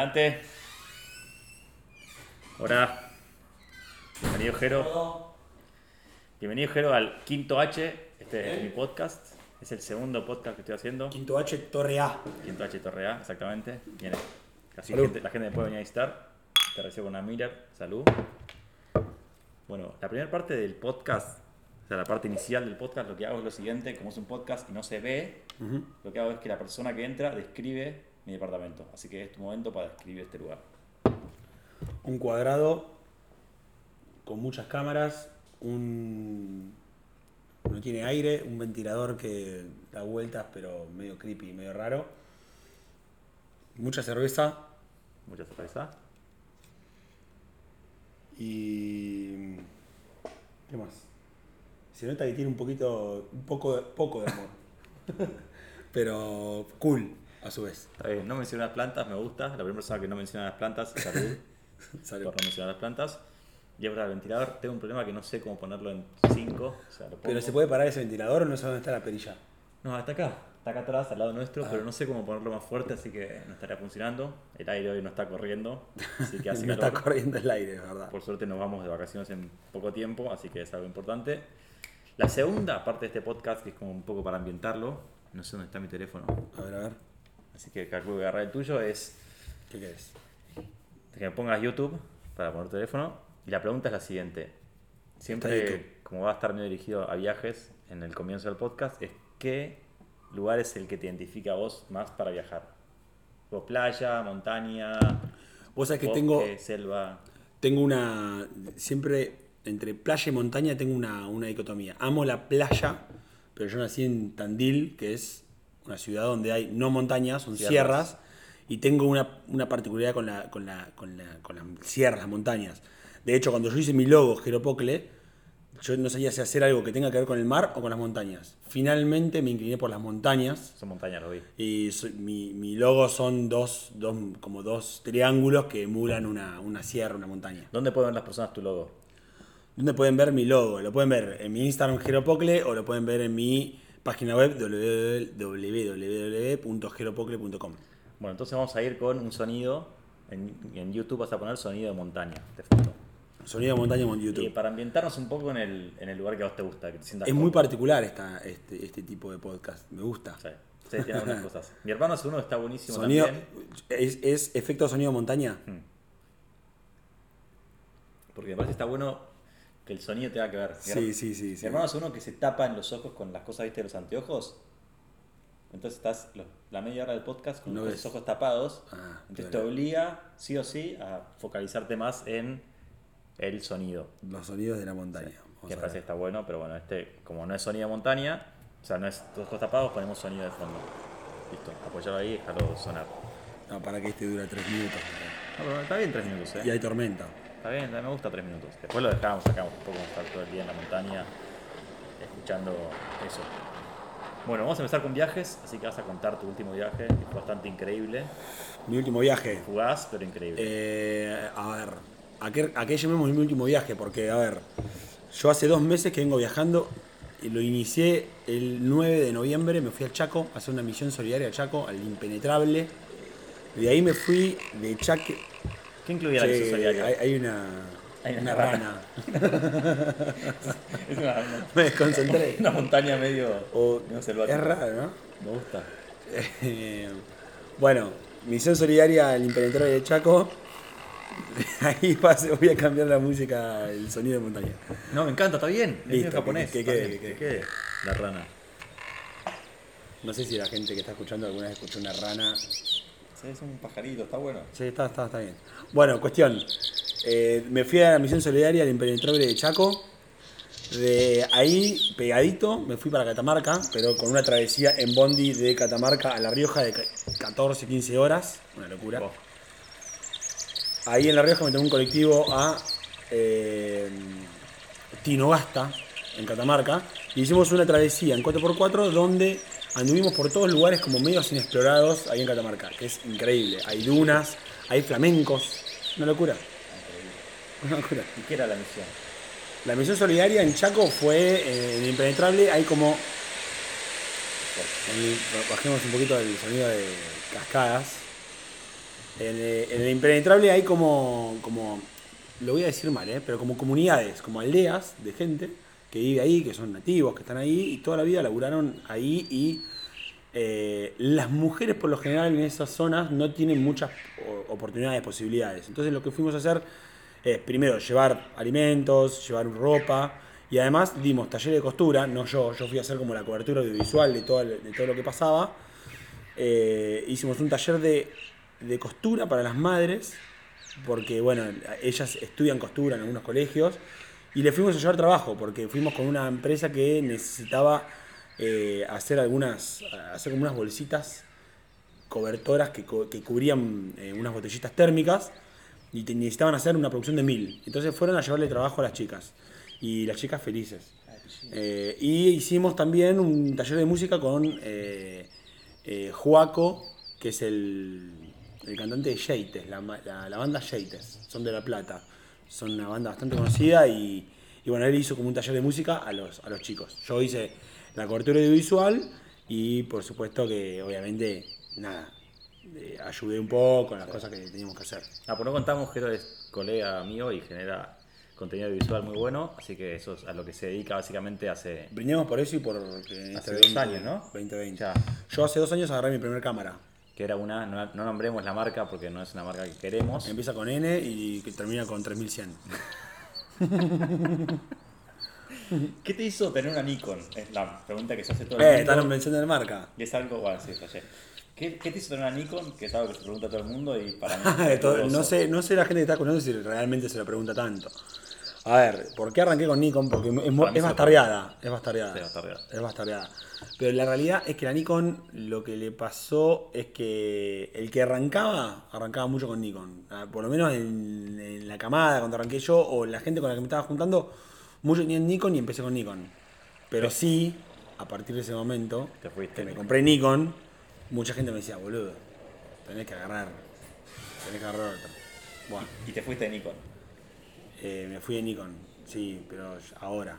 Adelante. Hola. Bienvenido, Jero. Bienvenido, Jero, al quinto H. Este es mi podcast. Es el segundo podcast que estoy haciendo. Quinto H, Torre A. Quinto H Torre A, exactamente. Gente- la gente me puede venir a visitar. Te recibo con una Miller. Salud. Bueno, la primera parte del podcast, o sea, la parte inicial del podcast, lo que hago es lo siguiente: como es un podcast y no se ve, lo que hago es que la persona que entra describe mi departamento. Así que es tu momento para describir este lugar. Un cuadrado con muchas cámaras, un... no tiene aire, un ventilador que da vueltas pero medio creepy, medio raro. Mucha cerveza Mucha sorpresa. y... ¿Qué más? Se nota que tiene un poquito, un poco, de- poco de amor. pero cool a su vez. Está bien, no mencioné las plantas, me gusta. La primera persona que no menciona las plantas, salud. Salud. por no mencionar las plantas. Y ahora el ventilador, tengo un problema que no sé cómo ponerlo en 5. O sea, Pero se puede parar ese ventilador o no sé dónde está la perilla. No, está acá. Está acá atrás, al lado nuestro, Ah. pero no sé cómo ponerlo más fuerte, así que no estaría funcionando. El aire hoy no está corriendo, así que hace no calor. está corriendo el aire, es verdad. Por suerte nos vamos de vacaciones en poco tiempo, así que es algo importante. La segunda parte de este podcast, que es como un poco para ambientarlo, no sé dónde está mi teléfono, A ver, a ver. Así que calculo que agarrar el tuyo, es ¿Qué querés? que me pongas YouTube para poner teléfono. Y la pregunta es la siguiente. Siempre, como va a estar medio dirigido a viajes en el comienzo del podcast, es qué lugar es el que te identifica a vos más para viajar. ¿Vos playa, montaña, Vos sabés que bosque, tengo, selva? tengo una. Siempre entre playa y montaña tengo una, una dicotomía. Amo la playa, pero yo nací en Tandil, que es una ciudad donde hay no montañas, son Sierras. sierras. y tengo una, una particularidad con, la, con, la, con, la, con las sierras, las montañas. De hecho, cuando yo hice mi logo, Jeropocle, yo no sabía si hacer algo que tenga que ver con el mar o con las montañas. Finalmente me incliné por las montañas. Son montañas, lo vi. Y soy- mi, mi logo son dos, dos, como dos triángulos que emulan una, una sierra, una montaña. ¿Dónde pueden ver las personas tu logo? ¿Dónde pueden ver mi logo? Lo pueden ver en mi Instagram Jeropocle o lo pueden ver en mi página web www.jeropocle.com. Bueno, entonces vamos a ir con un sonido. En, en YouTube vas a poner sonido de montaña, de fondo. Sonido de montaña en Y YouTube. para ambientarnos un poco en el, en el lugar que a vos te gusta, que te sientas Es muy particular esta, este, este tipo de podcast, me gusta. Sí, sí, tiene algunas cosas. Mi hermano es uno que está buenísimo Sonido, también. es, es efecto sonido montaña. Porque me parece que está bueno que el sonido tenga que ver. Sí, sí, sí, Mi sí. hermano es uno que se tapa en los ojos con las cosas, viste, de los anteojos. Entonces estás la media hora del podcast con No los ves. ojos tapados. Ah, entonces te claro. obliga, sí o sí, a focalizarte más en el sonido. Los sonidos de la montaña. Vamos que parece que está bueno, pero bueno, este, como no es sonido de montaña, o sea, no es los ojos tapados, ponemos sonido de fondo. Listo, apoyarlo ahí y dejarlo sonar. No, para que este dura tres minutos. No, pero está bien tres minutos, ¿eh? Y hay tormenta. Está bien, me gusta tres minutos. Después lo sacamos un poco estar todo el día en la montaña, escuchando eso. Bueno, vamos a empezar con viajes, así que vas a contar tu último viaje, que fue bastante increíble. Mi último viaje. Fugaz, pero increíble. Eh, a ver, ¿a qué, ¿a qué llamemos mi último viaje? Porque, a ver, yo hace dos meses que vengo viajando y lo inicié el 9 de noviembre, me fui al Chaco a hacer una misión solidaria al Chaco, al Impenetrable. De ahí me fui de Chaque. ¿Qué incluía la solidaria? hay, hay una, Hay una una rana. rana. Es una, una- me desconcentré. una montaña medio, O- medio selvática. es raro, ¿no? Me gusta. Eh, bueno, misión solidaria al Impenetrable de Chaco. Ahí pase- voy a cambiar la música, el sonido de montaña. No, me encanta, está bien. Es Listo, medio japonés. que- que quede, que que quede. La rana. No sé si la gente que está escuchando alguna vez escuchó una rana. Es un pajarito, está bueno. Sí, está, está, está bien. Bueno, cuestión. Eh, me fui a la misión solidaria al Impenetrable de Chaco. De ahí, pegadito, me fui para Catamarca, pero con una travesía en Bondi de Catamarca a La Rioja de 14, 15 horas. Una locura. Oh, Ahí en La Rioja me tomé un colectivo a eh, Tinogasta, en Catamarca, y hicimos una travesía en 4x4 donde anduvimos por todos lugares como medios inexplorados ahí en Catamarca, que es increíble. Hay dunas, hay flamencos, una locura. Una locura. ¿Y qué era la misión? La misión solidaria en Chaco fue eh, en Impenetrable, hay como... bajemos un poquito el sonido de cascadas. En, eh, en el impenetrable hay como, como, lo voy a decir mal, ¿eh? pero como comunidades, como aldeas de gente que vive ahí, que son nativos, que están ahí y toda la vida laburaron ahí y eh, las mujeres por lo general en esas zonas no tienen muchas oportunidades, posibilidades. Entonces lo que fuimos a hacer es primero llevar alimentos, llevar ropa y además dimos taller de costura, no yo, yo fui a hacer como la cobertura audiovisual de todo, de todo lo que pasaba. Eh, hicimos un taller de, de costura para las madres, porque bueno, ellas estudian costura en algunos colegios, y le fuimos a llevar trabajo, porque fuimos con una empresa que necesitaba eh, hacer algunas, hacer como unas bolsitas cobertoras que, que cubrían eh, unas botellitas térmicas y te- necesitaban hacer una producción de mil. Entonces fueron a llevarle trabajo a las chicas y las chicas felices. Eh, y hicimos también un taller de música con Juaco, que es el, el cantante de Yeites, la, la- la banda Yeites, son de La Plata. Son una banda bastante conocida y, y bueno, él hizo como un taller de música a los, a los chicos. Yo hice la cobertura audiovisual y por supuesto que obviamente, nada, eh, ayudé un poco en las cosas que teníamos que hacer. Ah, pues no contamos que es colega mío y genera contenido visual muy bueno, así que eso es a lo que se dedica básicamente hace... Brindemos por eso y por Hace dos años, ¿no? 2020. Ya. Yo hace dos años agarré mi primer cámara. Que era una, no, no nombremos la marca porque no es una marca que queremos. Empieza con N y que termina con 3100. ¿Qué te hizo tener una Nikon? Es la pregunta que se hace todo el Eh, mundo. están mencionando de marca. Y es algo, bueno, sí, flashé. ¿Qué, ¿Qué te hizo tener una Nikon? Que es algo que se pregunta a todo el mundo y para mí no, sé, no sé la gente que está escuchando si realmente se lo pregunta tanto. A ver, ¿por qué arranqué con Nikon? Porque es, es bastardeada. Es bastardeada. Sí, bastardeada. Es bastardeada. Pero la realidad es que la Nikon lo que le pasó es que el que arrancaba, arrancaba mucho con Nikon. Ah, Por lo menos en, en la camada, cuando arranqué yo, o la gente con la que me estaba juntando, muchos tenían Nikon y empecé con Nikon. Pero sí, a partir de ese momento, Te fuiste. que me compré Nikon, mucha gente me decía, boludo, tenés que agarrar, tenés que agarrar otra. Bueno, Y te fuiste de Nikon. Eh, me fui de Nikon, sí, pero ahora,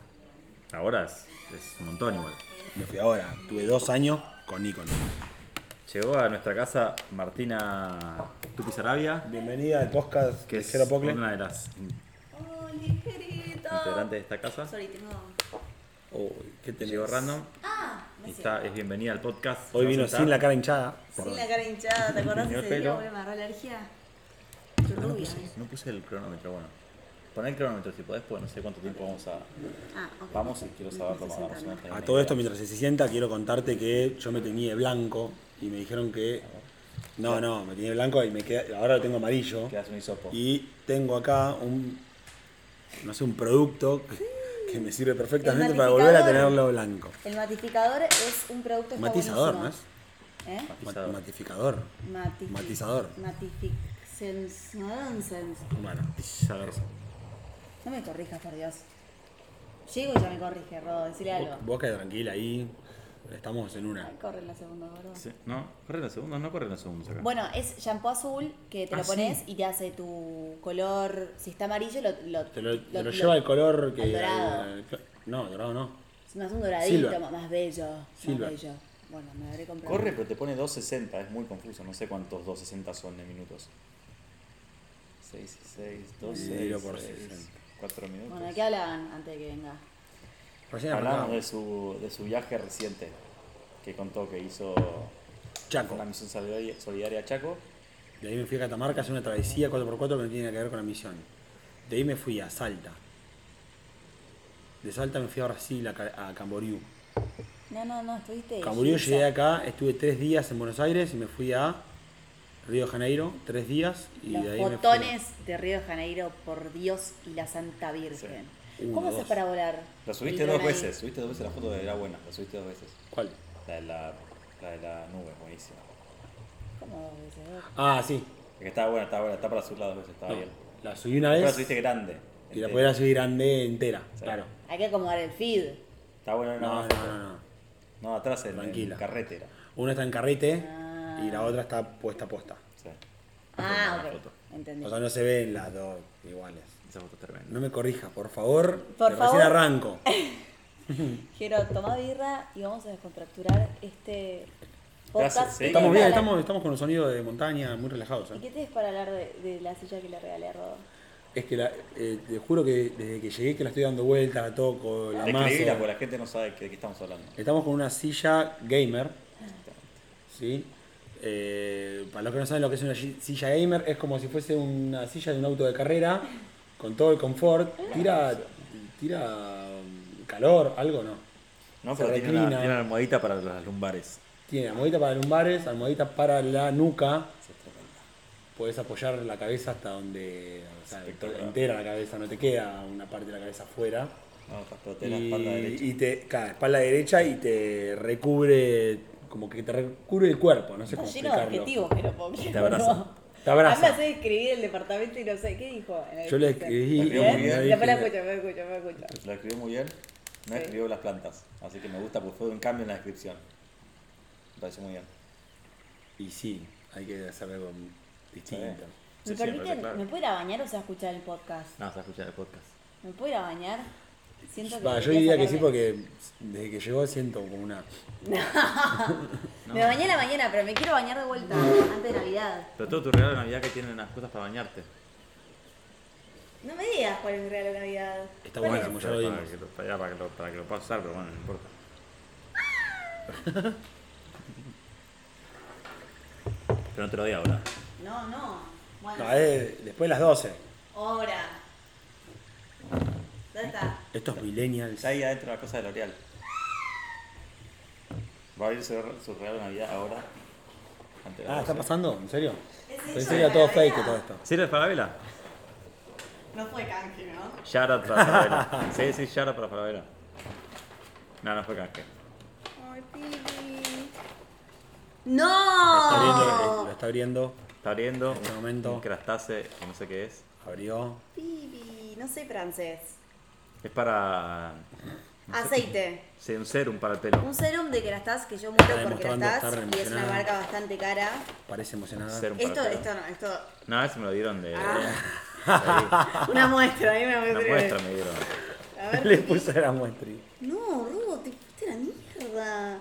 Ahora es, es un montón igual. me fui ahora. Tuve dos años con Nikon. Llegó a nuestra casa Martina Tupi Sarabia, Bienvenida al podcast que de es Cero Pocle. una de las Oh, ligerito. integrantes de esta casa. Sorry, tengo. Uy, ¿qué tenés? Llegó random Ah, y está, es bienvenida al podcast. Hoy vino sin la cara hinchada. Sin la cara hinchada, ¿te acordás ese día? Me agarró alergia. Puse, no puse el cronómetro, bueno. Pon el cronómetro si podés, porque no sé cuánto tiempo vamos a. Ah. Vamos y quiero saberlo Necesito más tener A una todo esto, mientras se sienta, quiero contarte que yo me teñí de blanco y me dijeron que. No, no, me teñí de blanco y me queda, ahora lo tengo amarillo. Quedas un hisopo. Y tengo acá un. No sé, un producto que, que me sirve perfectamente para volver a matificador. tenerlo blanco. El matificador es un producto Matizador, ¿no es? ¿Eh? Ma- Matificador. Matifi- Matizador. Matificensens. Bueno. Saber- No me corrijas, por Dios. Llego y ya me corrige, Rodo, decirle algo. Vos, vos quedá tranquila ahí. Estamos en una. Ay, corre la segunda, ¿verdad? Sí, No, corre los segundos, no corre los segundos acá. Bueno, es shampoo azul que te Ah, lo pones sí. y te hace tu color. Si está amarillo, lo, lo, Te lo, te lo lo- lleva el color que. al dorado. al- no, dorado no. Es más un doradito, Silver. más- más bello. Silver. Más bello. Bueno, me habré comprado. Corre, pero te pone 260, es muy confuso. No sé cuántos 260 son de minutos. 6 y 6, 2, Dividido 6, por 6, 60. 4 minutos. Bueno, ¿de qué hablaban antes de que venga? Recién Hablamos de su, de su viaje reciente, que contó que hizo Chaco. una misión solidaria, a Chaco. De ahí me fui a Catamarca a hacer una travesía 4x4 que no tiene nada que ver con la misión. De ahí me fui a Salta. De Salta me fui a Brasil, a, a Camboriú. No, no, no, estuviste. Camboriú llegué acá, estuve tres días en Buenos Aires y me fui a Río de Janeiro, tres días. Y Los de ahí me botones de Río de Janeiro, por Dios y la Santa Virgen. Uno, ¿Cómo haces para volar? Lo subiste dos ahí? veces, subiste dos veces la foto de la buena, la subiste dos veces. ¿Cuál? La de la, la, de la nube, buenísima. ¿Cómo dos veces? Ah, sí. Es que estaba buena, estaba buena, está para subirla dos veces, estaba No, bien. la subí una Después la vez subiste grande. y la podía subir grande entera, Sí. claro. Hay que acomodar el feed. Está buena No, no, no, no. No, atrás en, Tranquila. en carretera. Una está en carrete Ah. Y la otra está puesta puesta. Sí. Ah, ok. Entendí. O sea, no se ven las dos iguales. Esa foto es tremenda. No me corrijas, por favor. Por que favor. Recién arranco. Quiero tomar birra y vamos a descontracturar este Podcast. Gracias, sí. Estamos ¿Y bien, estamos, estamos con un sonido de montaña muy relajados. ¿Y ¿eh? qué tenés para hablar de, de la silla que le regalé a Rodo? Es que la- eh, te juro que desde que llegué que la estoy dando vuelta, la toco, la Describila, amaso. porque la gente no sabe de qué estamos hablando. Estamos con una silla gamer. ¿sí? Eh, para los que no saben lo que es una silla gamer, es como si fuese una silla de un auto de carrera, con todo el confort. Tira, tira um, calor, algo no. No, Se pero tiene una, reclina. tiene una almohadita para las lumbares. Tiene almohadita para lumbares, almohadita para la nuca. Puedes apoyar la cabeza hasta donde, o sea, entera la cabeza, no te queda una parte de la cabeza afuera. No, te la espalda derecha. Y, y te, claro, espalda derecha y te recubre, como que te recubre el cuerpo, no sé cómo lleno de no puedo creer, Te abraza. ¿no? Te abraza. A mí me hace el departamento y no sé, ¿qué dijo? en el Yo le escribí La escribió muy bien. Después la escucho, me escucho, me escucho. Lo escribió muy bien. No Sí. escribió las plantas. Así que me gusta porque fue un cambio en la descripción. Me pareció muy bien. Y sí, hay que hacer algo distinto. Sí. ¿Me Sí, permiten, parece claro. me puedo ir a bañar o se va a escuchar el podcast? No, se escucha el podcast. ¿Me puedo ir a bañar? Siento que yo diría que sí porque desde que llegó siento como una... Me bañé a la mañana, pero me quiero bañar de vuelta antes de Navidad. Pero todo tu regalo de Navidad que tiene unas cosas para bañarte. No me digas cuál es mi regalo de Navidad. Está ¿Cuál buenísimo, es? ya lo para, dimos. que lo, para, para que lo, para que lo puedas usar, pero bueno, no importa. pero no te lo di ahora. No, no. Bueno, No, es después de las 12. ahora. ¿Dónde está? Estos millennials. Está ahí adentro la cosa de L'Oreal. Va a abrir su, su regalo de Navidad ahora. Ah, ¿está 12. pasando? ¿En serio? ¿Es Pensé que era todo fake todo esto. ¿Sirve para vela? No fue canje, ¿no? Shout out para Falabella. sí, sí, shout out para Falabella. No, no fue canje. Ay, Pibi. Está abriendo, ¡No! lo está abriendo. Está abriendo este momento. un crastase no sé qué es. Abrió. Pibi, no soy francés. Es para. Aceite. Sí, un serum para el pelo. Un serum de Kerastase que yo muero por Kerastase y es una marca bastante cara. Parece emocionada. Serum para Esto, pelo. esto no, esto. No, ese me lo dieron de. Ah. Una muestra, a mí me Una muestra me dieron. A ver. Le puse la muestra. No, Rubo, te fuiste a la mierda.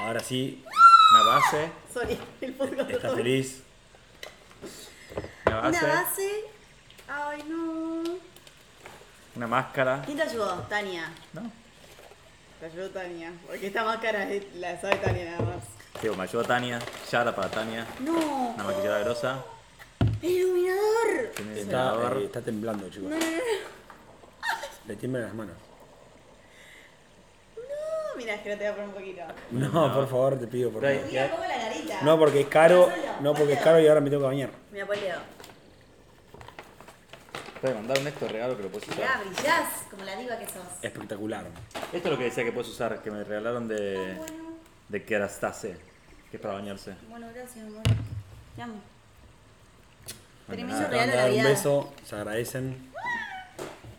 Ahora sí, Una base. Sorry, el podcast está feliz. Una base. Una base. Ay, no. Una máscara. ¿Quién te ayudó? Tania. ¿No? Te ayudó Tania. Porque esta máscara es- la sabe Tania nada más. Sí, me ayudó Tania. Yara para Tania. No. Una maquillada grosa. ¡El iluminador! Tiene Está, iluminador. eh, está temblando, chicos. No, no, no. Le tiemblan las manos. No, mira, es que no te voy a poner un poquito. No, por favor, te pido, por Pero favor. hay- Mira, pongo la carita. No, porque es caro. No, porque es caro y ahora me tengo que bañar. Mira, ponle dedo. Te mandaron esto de regalo que lo puedes usar. brillás como la diva que sos. Espectacular. Esto es lo que decía que puedes usar, que me regalaron de. Ah, bueno. de Kerastase. Que es para bañarse. Bueno, gracias, amor. Te amo. Bueno, Tremendo nada. De un Navidad. beso, se agradecen,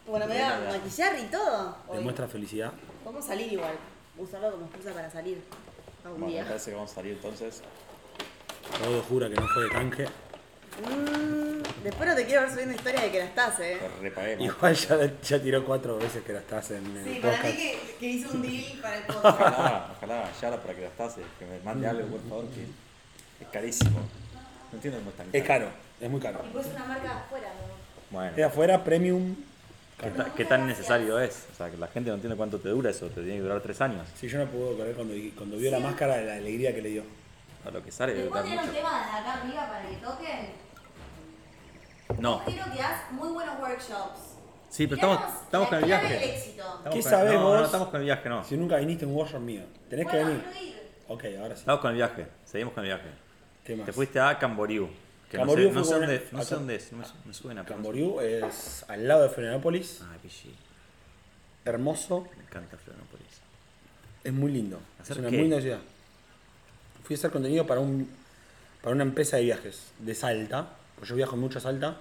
Bueno, me voy a maquillar y todo. Hoy. demuestra felicidad. Vamos a salir igual. Usarlo como excusa para salir a un Bueno, me día. parece que vamos a salir entonces. Todo jura que no fue de canje. Mm, después no te quiero ver subiendo historia de que la estás, eh. Que repaguemos. Igual ya, ya tiró cuatro veces que la estás en el Sí, para mí podcast. que, que hizo un deal para el podcast. Ojalá, ojalá, Yara para Kerastase. Que me mande algo, por favor, que es carísimo. No entiendo cómo es tan Es caro, es muy caro. y pues una marca afuera, ¿no? Bueno, Es afuera, premium. ¿qué, ta- qué tan necesario es? O sea, que la gente no entiende cuánto te dura eso. Te tiene que durar tres años. Si yo no puedo creer cuando, cuando vio la máscara de la alegría que le dio. A lo que sale debe ¿Te puedo durar tirar un mucho. tema de acá arriba para que toquen? No. Quiero que hagas muy buenos workshops. Sí, pero estamos, estamos con el del viaje. éxito. Estamos ¿Qué con- sabés no, vos? No, estamos con el viaje, no. Si nunca viniste a un workshop mío, tenés que Bueno, venir. quiero ir. Ok, ahora sí. Estamos con el viaje. Seguimos con el viaje. ¿Qué más? Te fuiste a Camboriú. Que Camboriú no sé, no fue sé con dónde, no sé acá- dónde es. No me, me suena. pero no sé. Camboriú es al lado de Florianópolis. Ay, pichi. Hermoso, Me encanta Florianópolis. es muy lindo. Es ¿Hacer una qué? muy linda ciudad. Fui a hacer contenido para un para una empresa de viajes de Salta, pues yo viajo mucho a Salta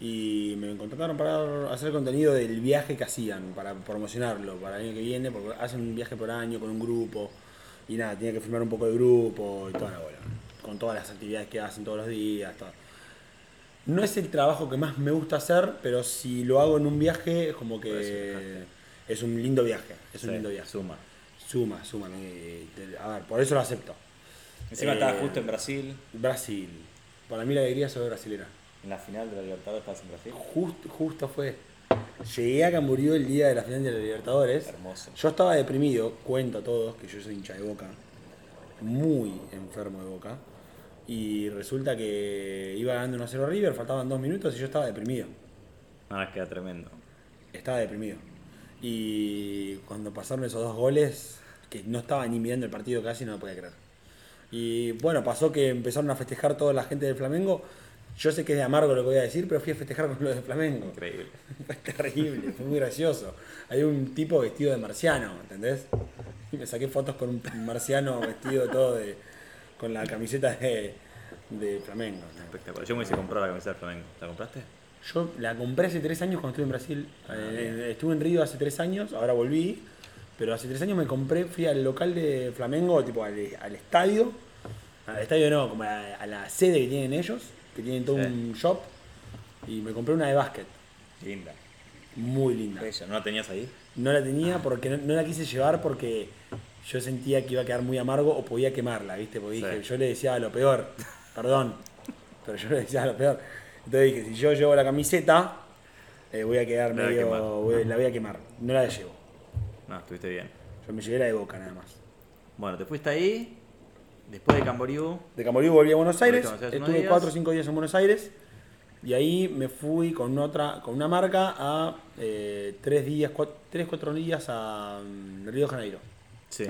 y me contrataron para hacer contenido del viaje que hacían, para promocionarlo para el año que viene, porque hacen un viaje por año con un grupo y nada, tenía que filmar un poco de grupo y toda la bola, con todas las actividades que hacen todos los días, todo. No es el trabajo que más me gusta hacer, pero si lo hago en un viaje, es como que es un lindo viaje, es un Sí, lindo viaje. Suma. Suma, suma. a ver, por eso lo acepto. Encima Eh, estabas justo en Brasil, Brasil. Para mí la alegría sobre brasilera. en la final de la Libertadores estabas en Brasil. Justo, justo fue. Llegué a Camboriú el día de la final de la Libertadores. Hermoso. Yo estaba deprimido, cuento a todos que yo soy hincha de boca. Muy enfermo de boca. Y resulta que iba ganando 1-0 River, faltaban dos minutos y yo estaba deprimido. Nada, queda tremendo. Estaba deprimido. Y cuando pasaron esos dos goles, que no estaba ni mirando el partido casi, no lo podía creer. Y bueno, pasó que empezaron a festejar toda la gente del Flamengo. Yo sé que es de amargo lo que voy a decir, pero fui a festejar con los de Flamengo. Increíble. Fue terrible, fue muy gracioso. Hay un tipo vestido de marciano, ¿entendés? Y me saqué fotos con un marciano vestido todo de. con la camiseta de, de Flamengo. ¿no? Espectacular. Yo me hice comprar la camiseta del Flamengo. ¿La compraste? Yo la compré hace tres años cuando estuve en Brasil. Eh, estuve en Río hace tres años, ahora volví. Pero hace tres años me compré, fui al local de Flamengo, tipo al, al estadio. Al estadio no, como a, a la sede que tienen ellos, que tienen todo Sí. un shop. Y me compré una de básquet, Linda. muy linda. Bella. ¿No la tenías ahí? No la tenía porque no, no la quise llevar porque yo sentía que iba a quedar muy amargo o podía quemarla, ¿viste? Porque dije, yo le decía lo peor, perdón, pero yo le decía lo peor. Entonces dije, si yo llevo la camiseta, eh, voy a quedar medio. voy- la voy a quemar. No la llevo. No, estuviste bien. Yo me llevé la de boca nada más. Bueno, te fuiste ahí. Después de Camboriú. De Camboriú volví a Buenos Aires, estuve días. 4 o 5 días en Buenos Aires. Y ahí me fui con otra, con una marca a 3 días, 3, 4 días a mm, Río de Janeiro. Sí.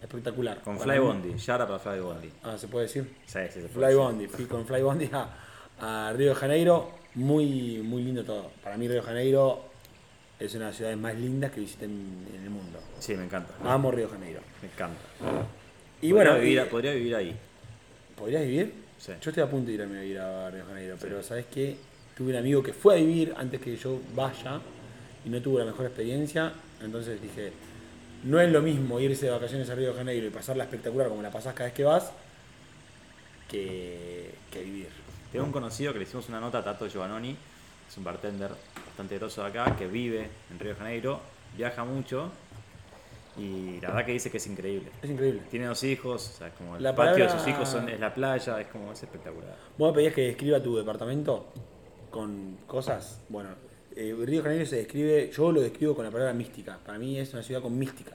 Espectacular. Con Fly Bondi. Yara para Fly Bondi. Ah, ¿se puede decir? Sí, sí, se puede Fly decir. Bondi, fui con Fly Bondi a, a Río de Janeiro, muy, muy lindo todo. Para mí Río de Janeiro es una de las ciudades más lindas que visité en, en el mundo. Sí, me encanta. Amo Río Janeiro. Me encanta. Y Podría bueno, vivir, y- podría vivir ahí. ¿podrías vivir? Sí. Yo estoy a punto de irme a vivir a Río Janeiro, pero ¿sabes qué? Tuve un amigo que fue a vivir antes que yo vaya y no tuvo la mejor experiencia, entonces dije, no es lo mismo irse de vacaciones a Río Janeiro y pasarla espectacular como la pasás cada vez que vas, que, que vivir. Tengo un conocido que le hicimos una nota a Tato Giovannoni, es un bartender bastante de acá, que vive en Río de Janeiro, viaja mucho y la verdad que dice que es increíble. Es increíble. Tiene dos hijos, o sea, como el La patio de palabra- sus hijos son, es la playa, es como es espectacular. ¿Vos me pedías que describa tu departamento con cosas? Bueno, eh, Río de Janeiro se describe, yo lo describo con la palabra mística. Para mí es una ciudad con mística.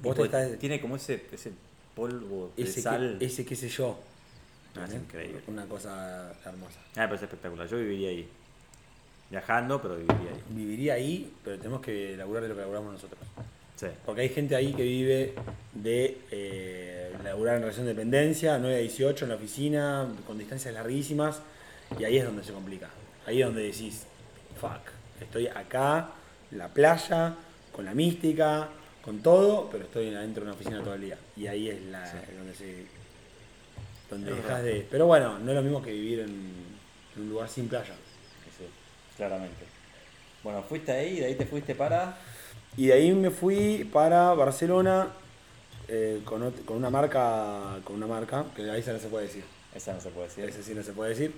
Vos te Tipo, estás, Tiene como ese, ese polvo de ese, sal. que, ese qué sé yo. No, es increíble. Una cosa hermosa. Ah, pero es espectacular. Yo viviría ahí. Viajando, pero viviría ahí. Viviría ahí, pero tenemos que laburar de lo que laburamos nosotros. Sí. Porque hay gente ahí que vive de eh, laburar en relación de dependencia, 9 a 18 en la oficina, con distancias larguísimas, y ahí es donde se complica. Ahí es donde decís, fuck, estoy acá, en la playa, con la mística, con todo, pero estoy adentro de una oficina todo el día. Y ahí es la, donde se. donde dejas de. Pero bueno, no es lo mismo que vivir en, en un lugar sin playa. Claramente. Bueno, fuiste ahí y de ahí te fuiste para. Y de ahí me fui para Barcelona eh, con, ot- con una marca, con una marca, que ahí se no se puede decir. Esa no se puede decir. Ese sí no se puede decir.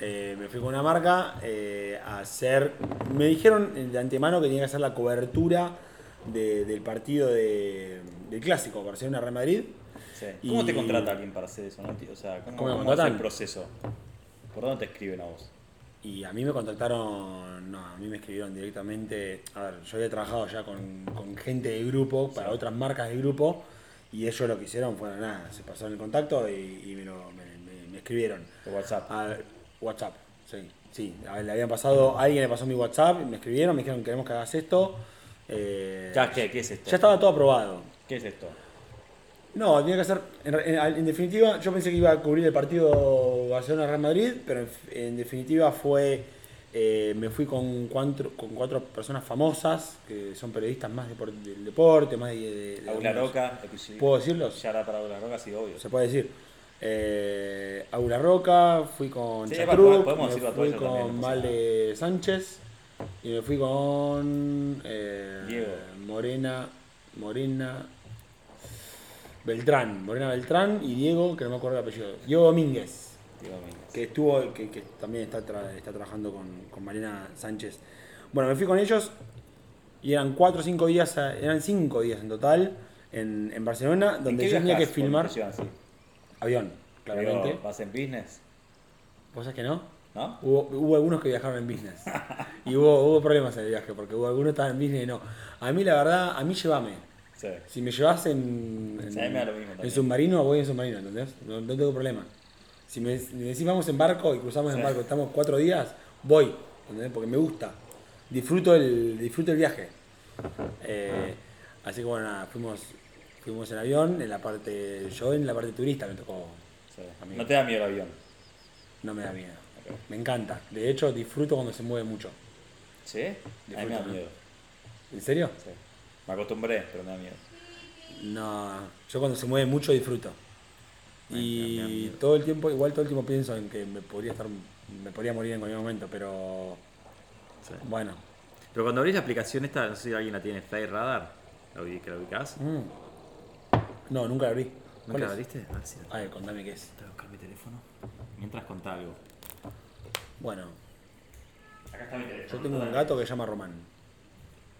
Eh, me fui con una marca eh, a hacer. Me dijeron de antemano que tenía que hacer la cobertura de- del partido de, del clásico, Barcelona Real Madrid. Sí. ¿Cómo te contrata alguien para hacer eso? no? O sea, ¿cómo, ¿Cómo cómo es el proceso? ¿Por dónde te escriben a vos? Y a mí me contactaron, no, a mí me escribieron directamente. A ver, yo había trabajado ya con, con gente de grupo, para otras marcas de grupo, y ellos lo que hicieron fue nada, se pasaron el contacto y, y me, lo, me, me- me escribieron. Por WhatsApp. A WhatsApp, sí, sí. A le habían pasado, alguien le pasó mi WhatsApp, me escribieron, me dijeron queremos que hagas esto. eh, Ya, ¿qué, ¿Qué es esto? ya estaba todo aprobado. ¿Qué es esto? No, tenía que hacer. En, en- en definitiva, yo pensé que iba a cubrir el partido Barcelona-Real Madrid, pero en, en definitiva fue. eh, me fui con cuatro, con cuatro personas famosas, que son periodistas más de del deporte, más de. de- de Roca. ¿Puedo decirlos? Ya era para Aula Roca, sí, obvio. Se puede decir. Eh, Aula Roca, fui con Sí, me decirlo fui también, con pasa Vale Sánchez y me fui con eh, Diego. Morena, Morena Beltrán, Morena Beltrán y Diego, que no me acuerdo el apellido, Diego Domínguez, Diego Domínguez. que estuvo, que, que también está, tra- está trabajando con, con Marina Sánchez. Bueno, me fui con ellos y eran cuatro o cinco días, eran cinco días en total. en, en Barcelona, ¿En donde qué yo tenía que filmar avión, claramente. Digo, ¿Vas en business? ¿Vos sabés que no? ¿No? Hubo, hubo algunos que viajaron en business. y hubo, hubo problemas en el viaje, porque hubo algunos que estaban en business y no. A mí, la verdad, a mí llévame. Sí. Si me llevas en, en, Sí, a mí me da lo mismo en también. submarino, voy en submarino, ¿entendés? No, no tengo problema. Si me, me decís vamos en barco y cruzamos en Sí. barco, estamos cuatro días, voy, ¿entendés? Porque me gusta. Disfruto el, disfruto el viaje. Eh, así que bueno, nada, fuimos, fuimos en avión, en la parte, yo en la parte turista me tocó. No te da miedo el avión. no me da miedo. Me encanta. De hecho, disfruto cuando se mueve mucho. ¿Sí? A mí me da Disfruto, miedo. ¿En serio? Sí. Me acostumbré, pero me da miedo. No, yo cuando se mueve mucho disfruto. Ay, da Y todo el tiempo, igual todo el tiempo pienso en que me podría estar, me podría morir en cualquier momento, pero Sí. bueno. Pero cuando abrís la aplicación esta, no sé si alguien la tiene, Fly Radar, ¿lo vi, que lo ubicás? Mm. No, nunca la abrí. ¿Cuál ¿Nunca la viste? A ver si A ver, contame qué es. Voy a buscar mi teléfono. Mientras contá algo. Bueno, Acá está mi teléfono. yo tengo un gato que se llama Román.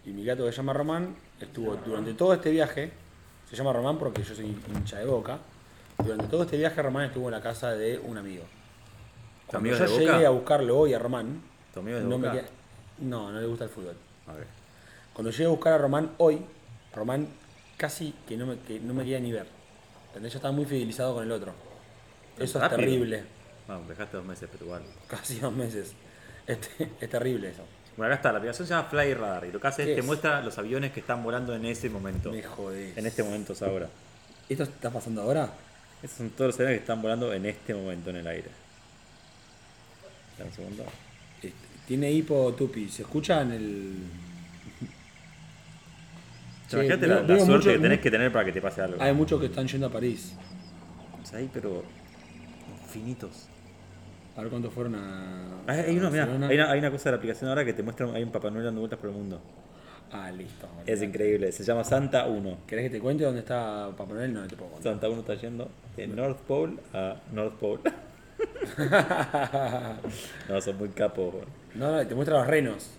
Y mi gato que se llama Román estuvo durante todo este viaje, se llama Román porque yo soy hincha de boca. Durante todo este viaje Román estuvo en la casa de un amigo. Cuando yo llegué Boca? a buscarlo hoy a Román, ¿Tu amigo es de no, me queda- no, no le gusta el fútbol. Cuando llegué a buscar a Román hoy, Román casi que no me, que no me quería ni ver. ¿Entendés? Yo estaba muy fidelizado con el otro. Eso es terrible. Bueno, dejaste dos meses, pero igual. Casi dos meses. Es, es terrible eso. Bueno, acá está, la aplicación se llama Fly Radar y lo que hace ¿Qué es te es? muestra los aviones que están volando en ese momento. Me jodés. En este momento es ahora. ¿Esto está pasando ahora? Esos son todos los aviones que están volando en este momento en el aire. Dame un segundo. Este, Tiene hipo tupi. ¿Se escucha en el. Imagínate la, la suerte mucho- que tenés que tener para que te pase algo. Hay muchos que están yendo a París. Ahí, pero infinitos. A ver cuántos fueron a. Ah, Hay, hay uno, mirá, hay una, hay una cosa de la aplicación ahora que te muestra, hay un Papá Noel dando vueltas por el mundo. Ah, listo. Es increíble, se llama Santa 1. ¿Querés que te cuente dónde está Papá Noel? No, no te puedo contar. Santa 1 está yendo de North Pole a North Pole. no, son muy capos. No, no, te muestra los renos.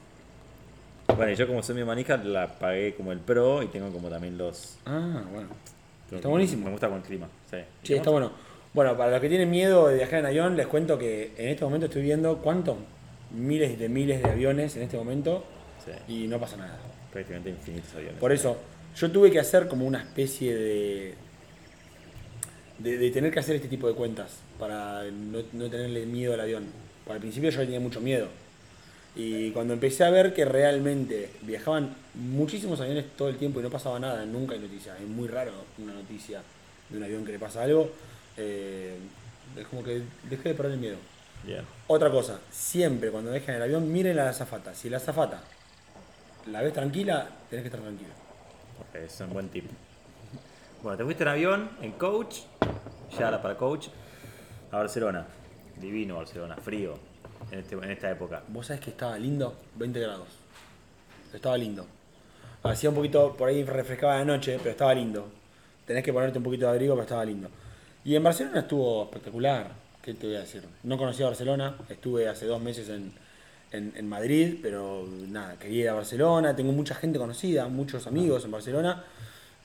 Bueno, y yo como soy mi manija la pagué como el Pro y tengo como también los... Ah, bueno. Está Está buenísimo. Me gusta con el clima, sí. Sí, está bueno. Bueno, para los que tienen miedo de viajar en avión, les cuento que en este momento estoy viendo cuántos miles de miles de aviones en este momento Sí, y no pasa nada. prácticamente infinitos aviones. Por eso, yo tuve que hacer como una especie de, de, de tener que hacer este tipo de cuentas para no, no tenerle miedo al avión. Porque al principio yo le tenía mucho miedo. Y cuando empecé a ver que realmente viajaban muchísimos aviones todo el tiempo y no pasaba nada, nunca hay noticia. Es muy raro una noticia de un avión que le pasa algo. Eh, es como que dejé de perder el miedo. Otra cosa, siempre cuando dejen el avión, miren la azafata. Si la azafata la ves tranquila, tenés que estar tranquilo. Ok, es un buen tip. Bueno, te fuiste en avión, en coach, ya para coach, a Barcelona. Divino Barcelona, frío, en, este- en esta época. Vos sabés que estaba lindo, 20 grados. Estaba lindo. Hacía un poquito, por ahí refrescaba de noche, pero estaba lindo. Tenés que ponerte un poquito de abrigo, pero estaba lindo. Y en Barcelona estuvo espectacular. ¿Qué te voy a decir? No conocía Barcelona, estuve hace dos meses en, en- en Madrid, pero nada, quería ir a Barcelona. Tengo mucha gente conocida, muchos amigos en Barcelona.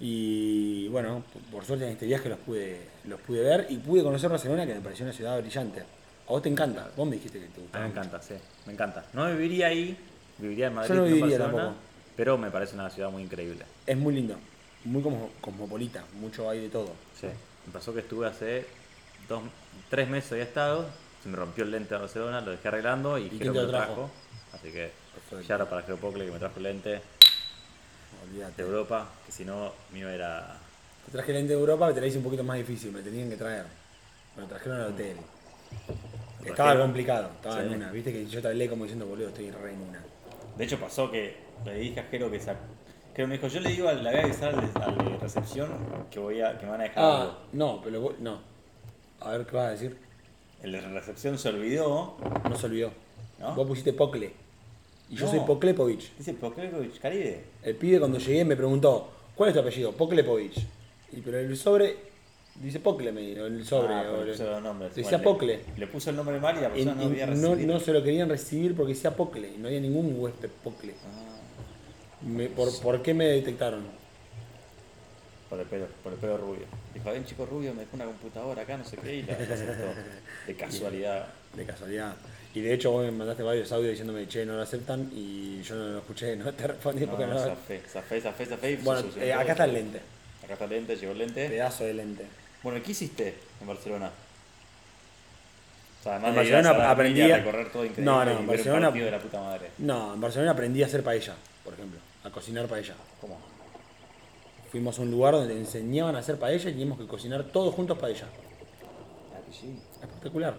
Y bueno, por- suerte en este viaje los pude, los pude ver y pude conocer Barcelona, que me pareció una ciudad brillante. A vos te encanta, vos me dijiste que te gustaba. me mucho. encanta, sí, me encanta. No viviría ahí, viviría en Madrid, Yo no en viviría Barcelona, tampoco. pero me parece una ciudad muy increíble. Es muy lindo, muy como, cosmopolita, mucho hay de todo. Sí. Me pasó que estuve hace dos, tres meses había estado, se me rompió el lente de Barcelona, lo dejé arreglando y, quién Jero me lo trajo? trajo. Así que ya era para Jero Pocle que me trajo el lente de Olvídate. Europa, que si no, mío era Te traje el lente de Europa, pero te la hice un poquito más difícil, me tenían que traer. Me lo trajeron al hotel. Estaba complicado, estaba Sí. en una. Viste que yo te hablé como diciendo, boludo, estoy re en una. De hecho pasó que le dije a Jero que Jero me dijo, yo le digo, le voy a avisar al, al de recepción que voy a, que me van a dejar Ah, algo. no, pero vos- no. A ver qué vas a decir. El de recepción se olvidó. No se olvidó. ¿No? Vos pusiste Pocle. Y yo No. soy Poklepovich. Dice Poklevic Caribe. El pibe cuando llegué me preguntó, ¿cuál es tu apellido? Poklepovich. Y pero el sobre dice Pocle, me dijo, el sobre. Ah, pero le puso los nombres. Decía Bueno, Pocle. Le, le puso el nombre mal y la Y- persona no y había no, recibido. no se lo querían recibir porque decía Pocle. y No había ningún huésped Pocle. Ah, Me- por, ¿Por qué me detectaron? Por el pelo, por el pelo rubio. Dijo, hay un chico rubio, me dejó una computadora acá, no sé qué, y la aceptó. De casualidad. De casualidad. Y de hecho vos me mandaste varios audios diciéndome, che, no lo aceptan y yo no lo escuché, no te respondí No, porque no. zafé, zafé, zafé, zafé. Bueno, eh, acá está el lente. Acá está el lente, llegó el lente. Pedazo de lente. Bueno, ¿qué hiciste en Barcelona? O sea, En Barcelona aprendí a- recorrer todo increíble No, no, en Barcelona- un partido de la puta madre. No, en Barcelona aprendí a hacer paella, por ejemplo, a cocinar paella. ¿Cómo? Fuimos a un lugar donde enseñaban a hacer paella y teníamos que cocinar todos juntos paella. Ah, que sí. Espectacular.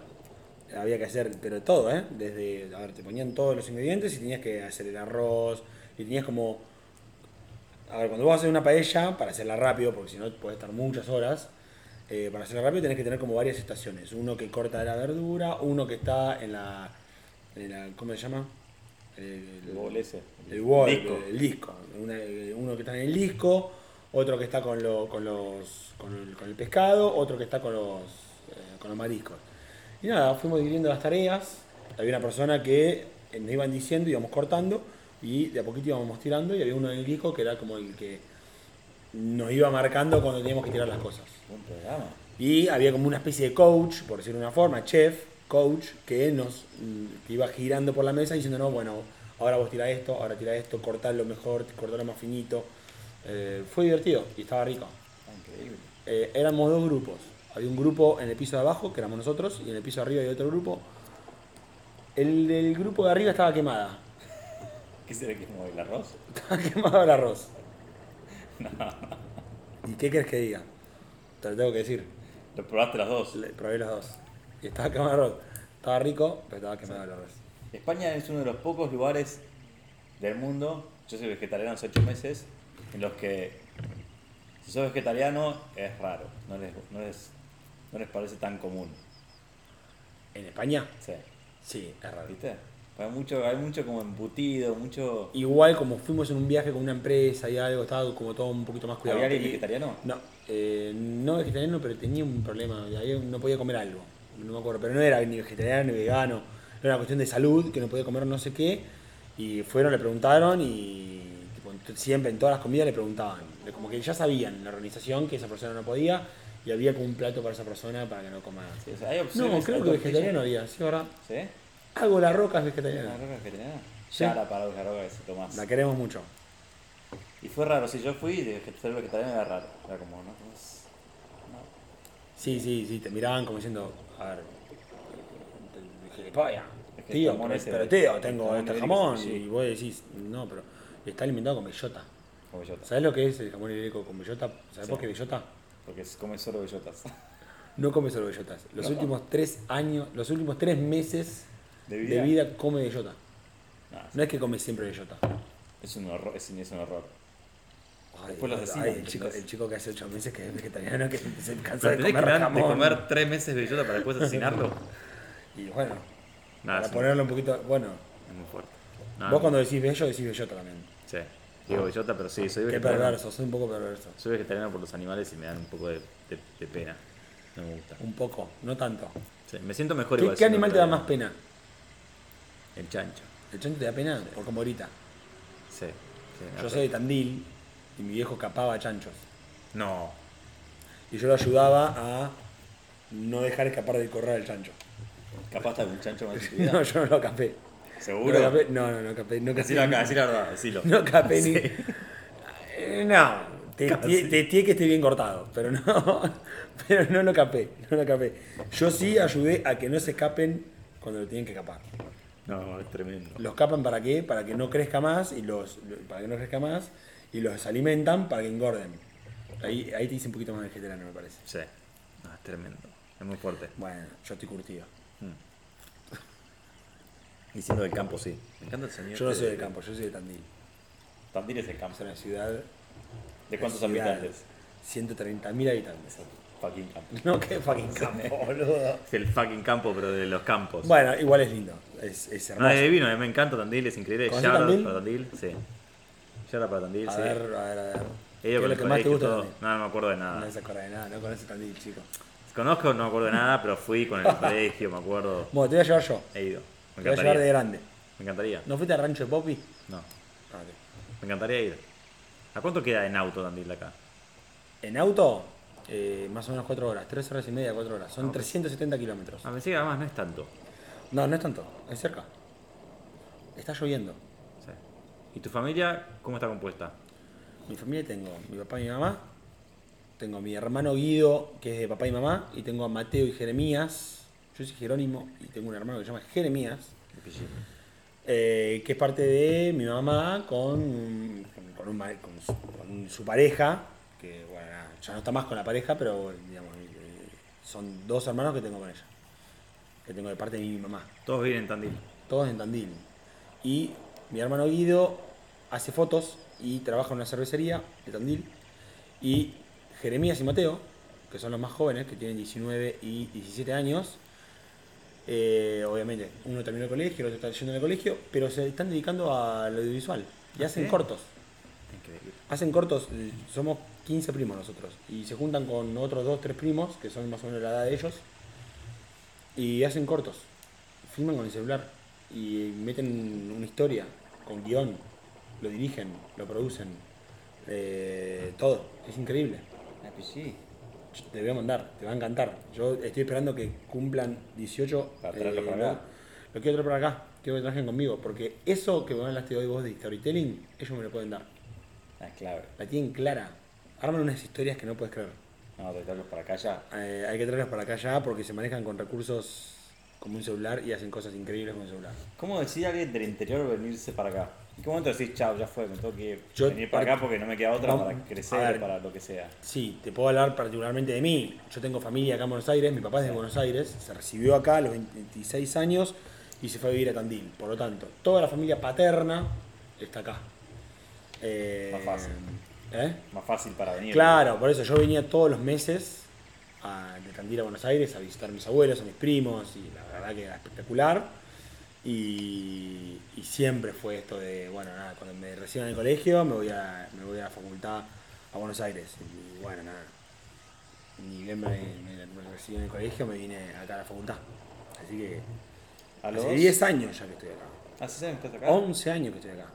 Había que hacer, pero todo, ¿eh? Desde, a ver, te ponían todos los ingredientes y tenías que hacer el arroz y tenías como... A ver, cuando vos haces una paella, para hacerla rápido, porque si no puede estar muchas horas, eh, para hacerla rápido tenés que tener como varias estaciones. Uno que corta la verdura, uno que está en la... en la- ¿Cómo se llama? El, El bol ese. el disco. el disco. Una- uno que está en el disco, otro que está con, lo- con los, con, el, con el pescado, otro que está con los, eh, con los mariscos. Y nada, fuimos dividiendo las tareas. Había una persona que eh, nos iban diciendo, íbamos cortando y de a poquito íbamos tirando y había uno en el disco que era como el que nos iba marcando cuando teníamos que tirar las cosas. Un programa. Y había como una especie de coach, por decirlo de una forma, chef, coach, que nos mm, que iba girando por la mesa diciendo, no, bueno, ahora vos tirá esto, ahora tirá esto, cortalo mejor, cortalo más finito. Eh, fue divertido y estaba rico. Ah, increíble. Eh, éramos dos grupos. Había un grupo en el piso de abajo, que éramos nosotros, y en el piso de arriba había otro grupo. El del grupo de arriba estaba quemada. ¿Qué será que es como el arroz? Estaba quemado el arroz. ¿Y qué querés que diga? Te lo tengo que decir. Lo probaste las dos. Le- probé los dos. Y estaba quemado el arroz. Estaba rico, pero estaba quemado el arroz. España es uno de los pocos lugares del mundo, yo soy vegetariano hace 8 meses, en los que si sos vegetariano es raro, no les, no les, no les parece tan común. ¿En España? Sí, Sí, es raro. ¿viste? Hay mucho, hay mucho como embutido, mucho... Igual como fuimos en un viaje con una empresa y algo, estaba como todo un poquito más cuidado. ¿Había alguien vegetariano? No, eh, no vegetariano, pero tenía un problema. no podía comer algo. No me acuerdo, pero no era ni vegetariano ni vegano. Era una cuestión de salud, que no podía comer no sé qué. Y fueron, le preguntaron y tipo, siempre en todas las comidas le preguntaban. Como que ya sabían en la organización que esa persona no podía y había como un plato para esa persona para que no coma. Sí, o sea, hay No, creo que vegetariano había, sí, ahora. ¿Sí? Algo la roca es ¿Una vegetariana. roca vegetariana? Sí. Ya la paró la roca que se tomás. La queremos mucho. Y fue raro, si yo fui, de ser vegetariano era raro. Era como, no. Sí, sí, sí, te miraban como diciendo, a ver, gilipollas, Es que el tío, pero, ese- pero tío, tengo este jamón, sí. y vos decís, no, pero está alimentado con bellota. Como bellota. ¿Sabes lo que es el jamón ibérico con bellota? ¿Sabes Sí. por qué bellota? Porque come solo bellotas. No come solo bellotas. Los No. últimos tres años, los últimos tres meses ¿De de vida? come bellota. No, No es que come siempre bellota. es un horror. Es, un- es un horror. Ay, Después los ay, decimos, el, chico, ¿entendés? el chico que hace ocho meses que es vegetariano, que se cansa de que comer dar- de comer tres meses bellota para después asesinarlo. Y bueno, Nada, para ponerlo un poquito, bueno, es muy fuerte. Vos cuando decís bello, decís bellota también. Sí, digo bellota, pero sí, soy Qué vegetariano. perverso, soy un poco perverso. Soy vegetariano por los animales y me dan un poco de, de- de pena. No me gusta. Un poco, no tanto. Sí, me siento mejor ¿Qué, igual. qué animal te da más pena? El chancho. ¿El chancho te da pena? Por como ahorita. Sí. sí, Yo soy de Tandil y mi viejo capaba chanchos. No. Y yo lo ayudaba a no dejar escapar del corral al chancho. Capaz está un chancho más en tu vida. No, yo no lo capé. ¿Seguro? No, capé- no, no, no capé. No capé, Decilo acá, decilo la verdad, decilo. No capé ni. Sí. Eh, No, te tiene que esté bien cortado, pero no, pero no lo capé, no lo capé. Yo sí ayudé a que no se escapen cuando lo tienen que capar. No, es tremendo. Los capan para qué? Para que no crezca más y los para que no crezca más y los alimentan para que engorden. Ahí, ahí te dice un poquito más vegetariano me parece. Sí. No, es tremendo. Es muy fuerte. Bueno, yo estoy curtido. Y siendo del campo, sí. Me encanta el señor. Yo no soy del campo, yo soy de Tandil. Tandil es el campo. Es una ciudad. ¿De cuántos ciudad, habitantes? 130.000 habitantes. Fucking campo. No, qué fucking campo, boludo. Es el fucking campo, pero de los campos. Bueno, igual es lindo. Es, es No, hermoso. es divino, me encanta Tandil, es increíble. ¿Conocés Shout out Tandil? para Tandil, sí. Shout out para Tandil, A sí. ver, a ver, a ver. He ido ¿Qué con es lo que más te gusta? todo. No, no me acuerdo de nada. No se acuerda de nada, no conoce Tandil, chico. Conozco, no me acuerdo de nada, pero fui con el colegio, me acuerdo. Bueno, te voy a llevar yo. He ido. Me Te voy a llevar de grande. Me encantaría. ¿No fuiste al rancho de Poppy? No, Ah, me encantaría ir. ¿A cuánto queda en auto Tandil acá? En auto, eh, más o menos 4 horas, 3 horas y media, 4 horas. Son 370 kilómetros. Ah, pensé que además no es tanto. No, no es tanto, es cerca. Está lloviendo. ¿Y tu familia cómo está compuesta? Mi familia tengo mi papá y mi mamá. Tengo a mi hermano Guido, que es de papá y mamá. Y tengo a Mateo y Jeremías. Yo soy Jerónimo y tengo un hermano que se llama Jeremías. eh, que es parte de mi mamá con, con, un con su, con su pareja. Que bueno, ya no está más con la pareja, pero digamos, eh, son dos hermanos que tengo con ella. Que tengo de parte de mi mamá. Todos viven en Tandil. Todos en Tandil. Y mi hermano Guido hace fotos y trabaja en una cervecería de Tandil. Y Jeremías y Mateo, que son los más jóvenes, que tienen 19 y 17 años, eh, obviamente uno terminó el colegio, el otro está yendo en el colegio, pero se están dedicando al audiovisual. Y ¿Ah, hacen sí? cortos. Increíble. Hacen cortos, somos 15 primos nosotros. Y se juntan con otros 2, 3 primos, que son más o menos la edad de ellos. Y hacen cortos. Filman con el celular. Y meten una historia, con guion. Lo dirigen, lo producen. eh, todo. Es increíble. Ah, pues sí. Te voy a mandar, te va a encantar. Yo estoy esperando que cumplan 18. Para traerlo para acá. Lo quiero traer para acá. Quiero que trabajen conmigo. Porque eso que me hablaste hoy vos de storytelling, ellos me lo pueden dar. Ah, es clave. La tienen clara. Arman unas historias que no puedes creer. No, de traerlos para acá ya. Eh, hay que traerlas para acá ya porque se manejan con recursos como un celular y hacen cosas increíbles con el celular. ¿Cómo decide alguien del interior venirse para acá? ¿En qué momento decís, chao, ya fue, me tengo que Yo- venir para acá porque no me queda otra para crecer, ver. para lo que sea? Sí, te puedo hablar particularmente de mí. Yo tengo familia acá en Buenos Aires, mi papá es de Buenos Aires, se recibió acá a los 26 años y se fue a vivir a Tandil. Por lo tanto, toda la familia paterna está acá. Eh, Más fácil. ¿eh? Más fácil para venir. Claro, por eso yo venía todos los meses a, de Tandil a Buenos Aires a visitar a mis abuelos, a mis primos, y la verdad que era espectacular. Y, y siempre fue esto de, bueno, nada, cuando me reciban en el colegio me voy a, me voy a la facultad a Buenos Aires. Y bueno, nada, ni bien me, me- me recibí en el colegio me vine acá a la facultad. Así que ¿A los hace 10 años ya que estoy acá. ¿Hace años que estás acá? 11 años que estoy acá.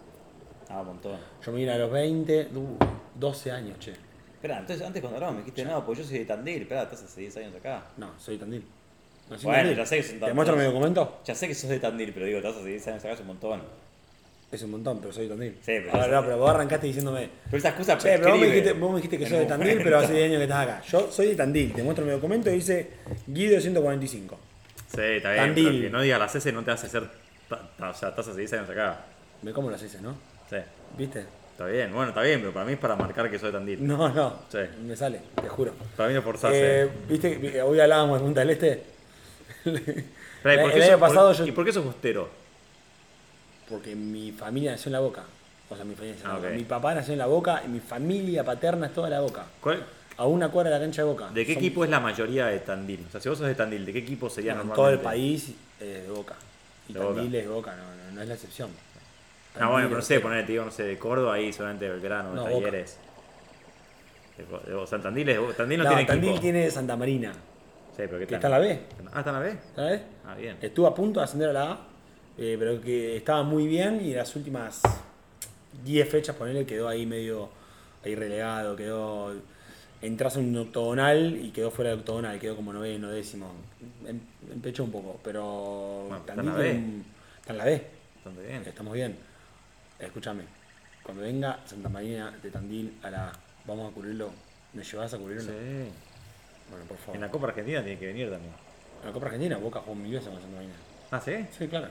Ah, un montón. Yo me vine a los 20, uh, 12 años, che. Espera, entonces antes cuando hablamos me dijiste, no, pues yo soy de Tandil. Espera, estás hace 10 años acá. No, soy de Tandil. En Bueno, ya sé que son ¿Te muestro mi documento? Ya sé que sos de Tandil, pero digo, hace 10 años acá, es un montón. Es un montón, pero soy de Tandil. Sí, pero Ahora, no, pero vos arrancaste diciéndome. Pero esa excusa Che, pero vos me dijiste, vos me dijiste que en sos de Tandil, pero hace 10 años que estás acá. Yo soy de Tandil, te muestro mi documento y dice Guido 145. Sí, está bien, Tandil. pero que no diga las S no te hace ser... O sea, estás hace 10 años acá. Me como las S, ¿no? Sí, ¿Viste? está bien. Bueno, está bien, pero para mí es para marcar que soy de Tandil. No, no. Sí. Me sale, te juro. Para mí no forzarse. Eh, ¿Viste? que Hoy hablábamos de Punta del Este. Espera, ¿y el por qué año sos- pasado por- yo- ¿Y por qué sos bustero? Porque mi familia nació en la boca. O sea, mi familia nació en la Ah, boca. ok. Mi papá nació en la boca y mi familia paterna es toda la boca. ¿Cuál- A una cuadra de la cancha de boca. ¿De qué Son- equipo es la mayoría de Tandil? O sea, si vos sos de Tandil, ¿de qué equipo sería Bueno, en normalmente? todo el país eh, de boca. Y De Boca. Tandil es de boca, no, no, no es la excepción. Ah, bueno, pero no es sé, poner, te digo, no sé, de Córdoba ahí, solamente Belgrano, No, de Boca. Talleres. De, de- o sea, Tandil, es- Tandil no, No, tiene Tandil equipo. tiene Santa Marina. Sí, pero ¿qué que tal? está en la B. Ah, ¿está en la B? ¿Sabes? Ah, bien. Estuvo a punto de ascender a la A, eh, pero que estaba muy bien y las últimas 10 fechas, ponele, quedó ahí medio ahí relegado, quedó. Entras en un octogonal y quedó fuera del octogonal, quedó como noveno, décimo. Em- Empechó un poco, pero. Bueno, está en la B. un- Está en la B. Bastante bien. Estamos bien. Escúchame. Cuando venga Santa Marina de Tandil a la. Vamos a cubrirlo. ¿Me llevas a cubrirlo? Sí. Bueno, por favor. En la Copa Argentina tiene que venir también. En la Copa Argentina, Boca jugó mil veces con Santa Marina. Ah, ¿sí? Sí, claro.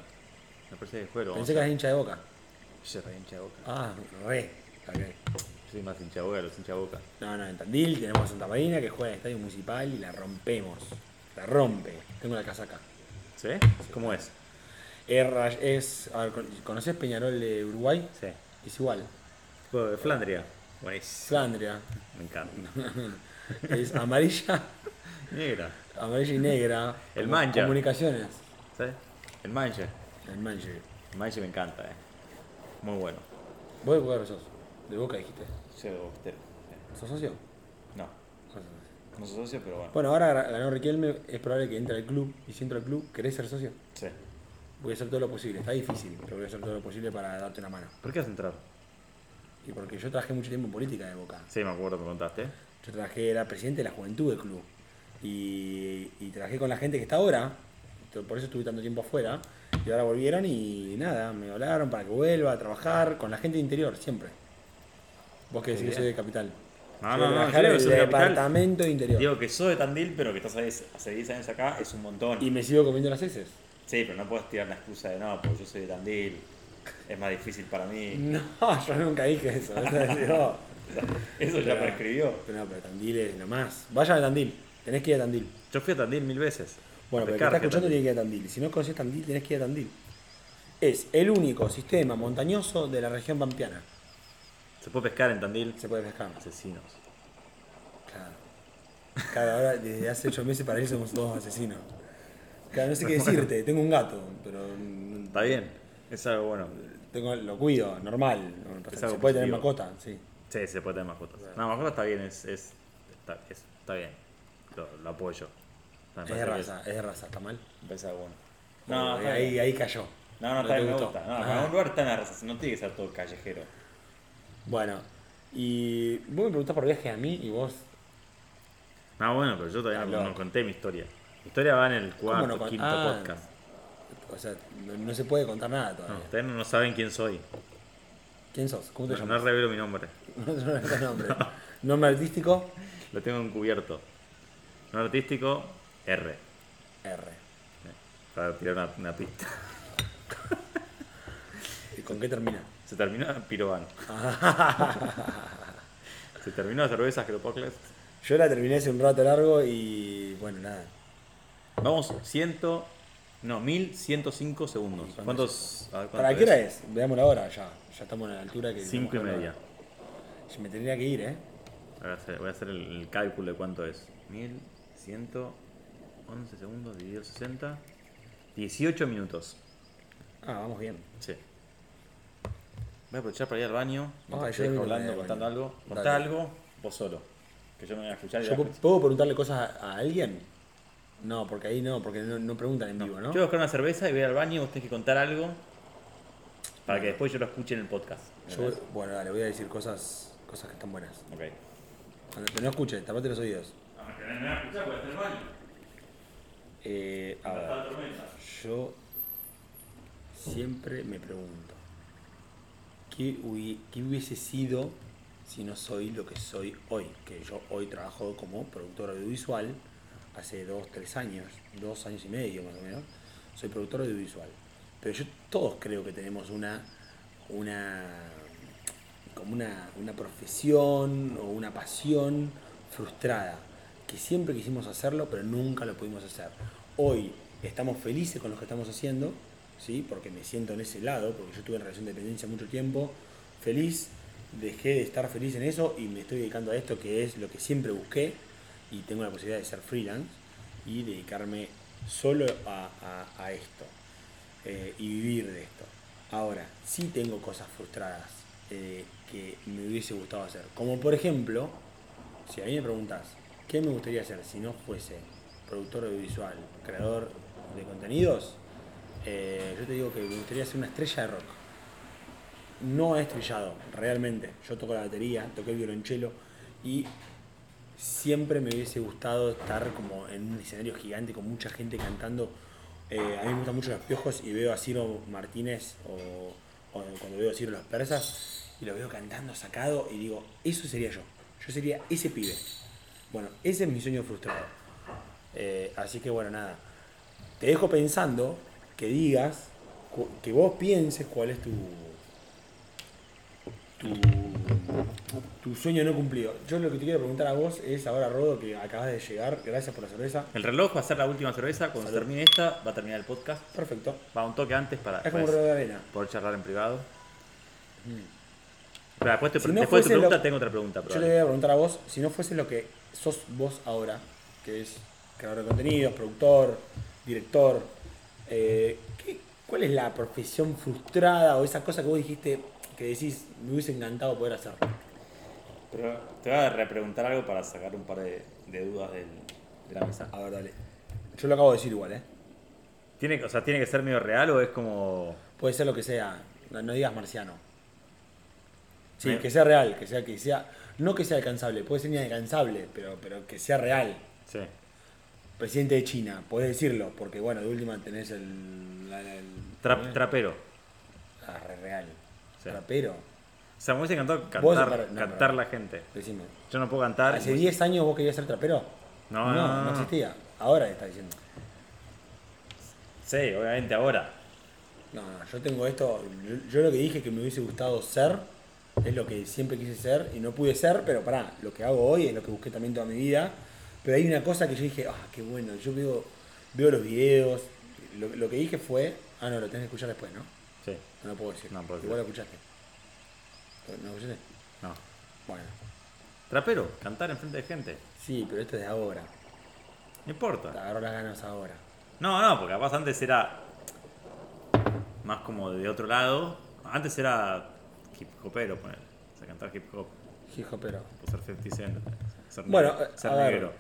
Me parece que juego. Pensé que eras hincha de Boca. Yo soy re hincha de Boca. Ah, re. Ok. Yo soy más hincha de Boca los hincha de Boca. No, no, en Tandil tenemos a Santa Marina que juega en el Estadio Municipal y la rompemos. La rompe. Tengo la casaca. ¿Sí? ¿Cómo es? Es, ra- es a ver, ¿con- ¿Conoces Peñarol de Uruguay? Sí. Es igual. De Flandria. Buenísimo. Flandria. Me encanta. Es amarilla, Negra. amarilla y negra. El mancha. Comunicaciones. ¿Sí? El Manche. El mancha. El Manche me encanta, eh. Muy bueno. ¿Vos de Boca sos? De Boca dijiste. Soy bostero. ¿Sos socio? No, Sos socio. no soy socio, pero bueno. Bueno, ahora ganó Riquelme, es probable que entre al club. Y si entra al club, ¿querés ser socio? Sí. Voy a hacer todo lo posible. Está difícil, pero voy a hacer todo lo posible para darte una mano. ¿Por qué vas a entrar? Y porque yo trabajé mucho tiempo en política de Boca. Sí, me acuerdo, me contaste. Yo trabajé, era presidente de la juventud del club. Y, y trabajé con la gente que está ahora, por eso estuve tanto tiempo afuera. Y ahora volvieron y nada, me hablaron para que vuelva a trabajar con la gente de interior, siempre. Vos que decís que soy de capital. No, Soy no, no, yo el soy departamento de interior. Digo que sos de Tandil, pero que estás hace, hace 10 años acá, es un montón. y me sigo comiendo las heces. Sí, pero no puedes tirar la excusa de no, porque yo soy de Tandil, es más difícil para mí. No, yo nunca dije eso. eso ya prescribió. Pero no, pero Tandil es lo más. Vayan a Tandil, tenés que ir a Tandil. Yo fui a Tandil mil veces. Bueno, pero el que está escuchando tiene que ir a Tandil. Si no conoces Tandil, tenés que ir a Tandil. Es el único sistema montañoso de la región pampeana. Se puede pescar en Tandil. Se puede pescar. Asesinos. Claro. Claro, ahora desde hace ocho meses para él somos todos asesinos. Claro, no sé qué decirte, tengo un gato, pero Está bien, es algo bueno. tengo, lo cuido, normal. Es se puede tener mascota, sí. Sí, se puede tener mascotas. No, mascota está bien, es, es, está, es- está bien. Lo, lo apoyo. Me Es de raza, es de raza, ¿está mal? Algo bueno. No, No, ahí, ahí cayó. No, no, está bien, me gusta. No, para un lugar está en la raza, no tiene que ser todo callejero. Bueno, y vos me preguntás por viaje a mí y vos. Ah, bueno, pero yo todavía no, no conté mi historia. Mi historia va en el cuarto, no quinto ah, podcast. O sea, no, no se puede contar nada No, todavía. ustedes no saben quién soy. ¿Quién sos? ¿Cómo te No, no llamas? revelo mi nombre. No, no, no, nombre. Nombre artístico, Lo tengo encubierto. Nombre artístico, R. R. Para tirar una, una pista. ¿Y con qué termina? Se terminó Pirovano. Se terminó la cerveza Agropocles. Yo la terminé hace un rato largo y bueno, nada. Vamos, ciento. No, 1105 segundos. ¿Cuánto ¿Cuántos? a ver, ¿Para cuánto qué hora es? Veamos la hora ya. Ya estamos en la altura que. Cinco y tenemos que media. Yo me tendría que ir, ¿eh? Voy a hacer, voy a hacer el, el cálculo de cuánto es. 1111 segundos dividido 60. 18 minutos. Ah, vamos bien. Sí. Voy a aprovechar para ir al baño. mientras yo voy hablando, contando algo. Contá algo vos solo. Que yo no voy a escuchar. y ¿Yo voy a pu- escuchar. puedo preguntarle cosas a, a alguien? No, porque ahí no, porque no, no preguntan en vivo, ¿no? Yo voy a buscar una cerveza y voy al baño. Vos tenés que contar algo. Para que después yo lo escuche en el podcast. Yo bueno, dale, voy a decir cosas, cosas que están buenas. Ok. Cuando que no escuche, tapate los oídos. me voy a escuchar porque está en el baño. Eh, a ver, yo siempre me pregunto, ¿qué, hubi- qué hubiese sido si no soy lo que soy hoy? Que yo hoy trabajo como productor audiovisual, hace dos, tres años, dos años y medio más o menos, soy productor audiovisual. Pero yo todos creo que tenemos una, una como una, una profesión o una pasión frustrada, que siempre quisimos hacerlo, pero nunca lo pudimos hacer. Hoy estamos felices con lo que estamos haciendo, ¿sí? porque me siento en ese lado, porque yo estuve en relación de dependencia mucho tiempo, feliz, dejé de estar feliz en eso y me estoy dedicando a esto que es lo que siempre busqué y tengo la posibilidad de ser freelance y dedicarme solo a, a- a esto eh, y vivir de esto. Ahora, sí tengo cosas frustradas eh, que me hubiese gustado hacer. Como por ejemplo, si a mí me preguntas, ¿qué me gustaría hacer si no fuese productor audiovisual, creador de contenidos? Eh, yo te digo que me gustaría ser una estrella de rock. No he estrellado, realmente. Yo toco la batería, toqué el violonchelo y siempre me hubiese gustado estar como en un escenario gigante con mucha gente cantando. Eh, a mí me gustan mucho los piojos y veo a Ciro Martínez o, cuando veo a Ciro los persas y lo veo cantando sacado y digo, eso sería yo. Yo sería ese pibe. Bueno, ese es mi sueño frustrado. Eh, así que bueno, nada. Te dejo pensando que digas, que vos pienses cuál es tu, tu, tu sueño no cumplido. Yo lo que te quiero preguntar a vos es ahora, Rodo, que acabas de llegar, gracias por la cerveza. El reloj va a ser la última cerveza. Cuando Salud. termine esta, va a terminar el podcast. Perfecto. Va un toque antes para, Es como para de arena. poder charlar en privado. Pero después, te- Si no después de tu lo- pregunta, tengo otra pregunta. Yo le voy a preguntar a vos, si no fuese lo que sos vos ahora, que es creador de contenidos, productor, director, eh, ¿qué- ¿cuál es la profesión frustrada o esa cosa que vos dijiste que decís, me hubiese encantado poder hacerlo? Pero te voy a repreguntar algo para sacar un par de, de dudas del- de la mesa. A ver, dale. Yo lo acabo de decir igual, ¿eh? ¿Tiene, o sea, ¿Tiene que ser medio real o es como.? Puede ser lo que sea, no, no digas marciano. Sí, Me- que sea real, que sea, que sea. no que sea alcanzable, puede ser inalcanzable, pero, pero que sea real. Sí. Presidente de China, podés decirlo, porque bueno, de última tenés el. la- el- Trap- ¿eh? trapero. Ah, re real. Sí. Trapero. O sea, me hubiese encantado Vos cantar, para- no, cantar no. la gente. Decime. Yo no puedo cantar. ¿Hace 10 años vos querías ser trapero? No, no, no, no. existía. Ahora está diciendo. Sí, obviamente ahora. No, no, yo tengo esto. Yo, yo lo que dije que me hubiese gustado ser es lo que siempre quise ser y no pude ser, pero pará, lo que hago hoy es lo que busqué también toda mi vida. Pero hay una cosa que yo dije, ah, qué bueno, yo veo, veo los videos. Lo, lo que dije fue, ah, no, lo tenés que escuchar después, ¿no? Sí. No lo puedo decir. No, Igual lo escuchaste. ¿No lo escuchaste? No. Bueno, Trapero, cantar enfrente de gente. sí, pero esto es de ahora. No importa. Te agarro las ganas ahora. No, no, porque capaz antes era más como de otro lado. Antes era hip hopero, poner. O sea, cantar hip hop. Hijo, pero. O ser 50 Cent. Ser, Bueno, negro, ser a ver, negro.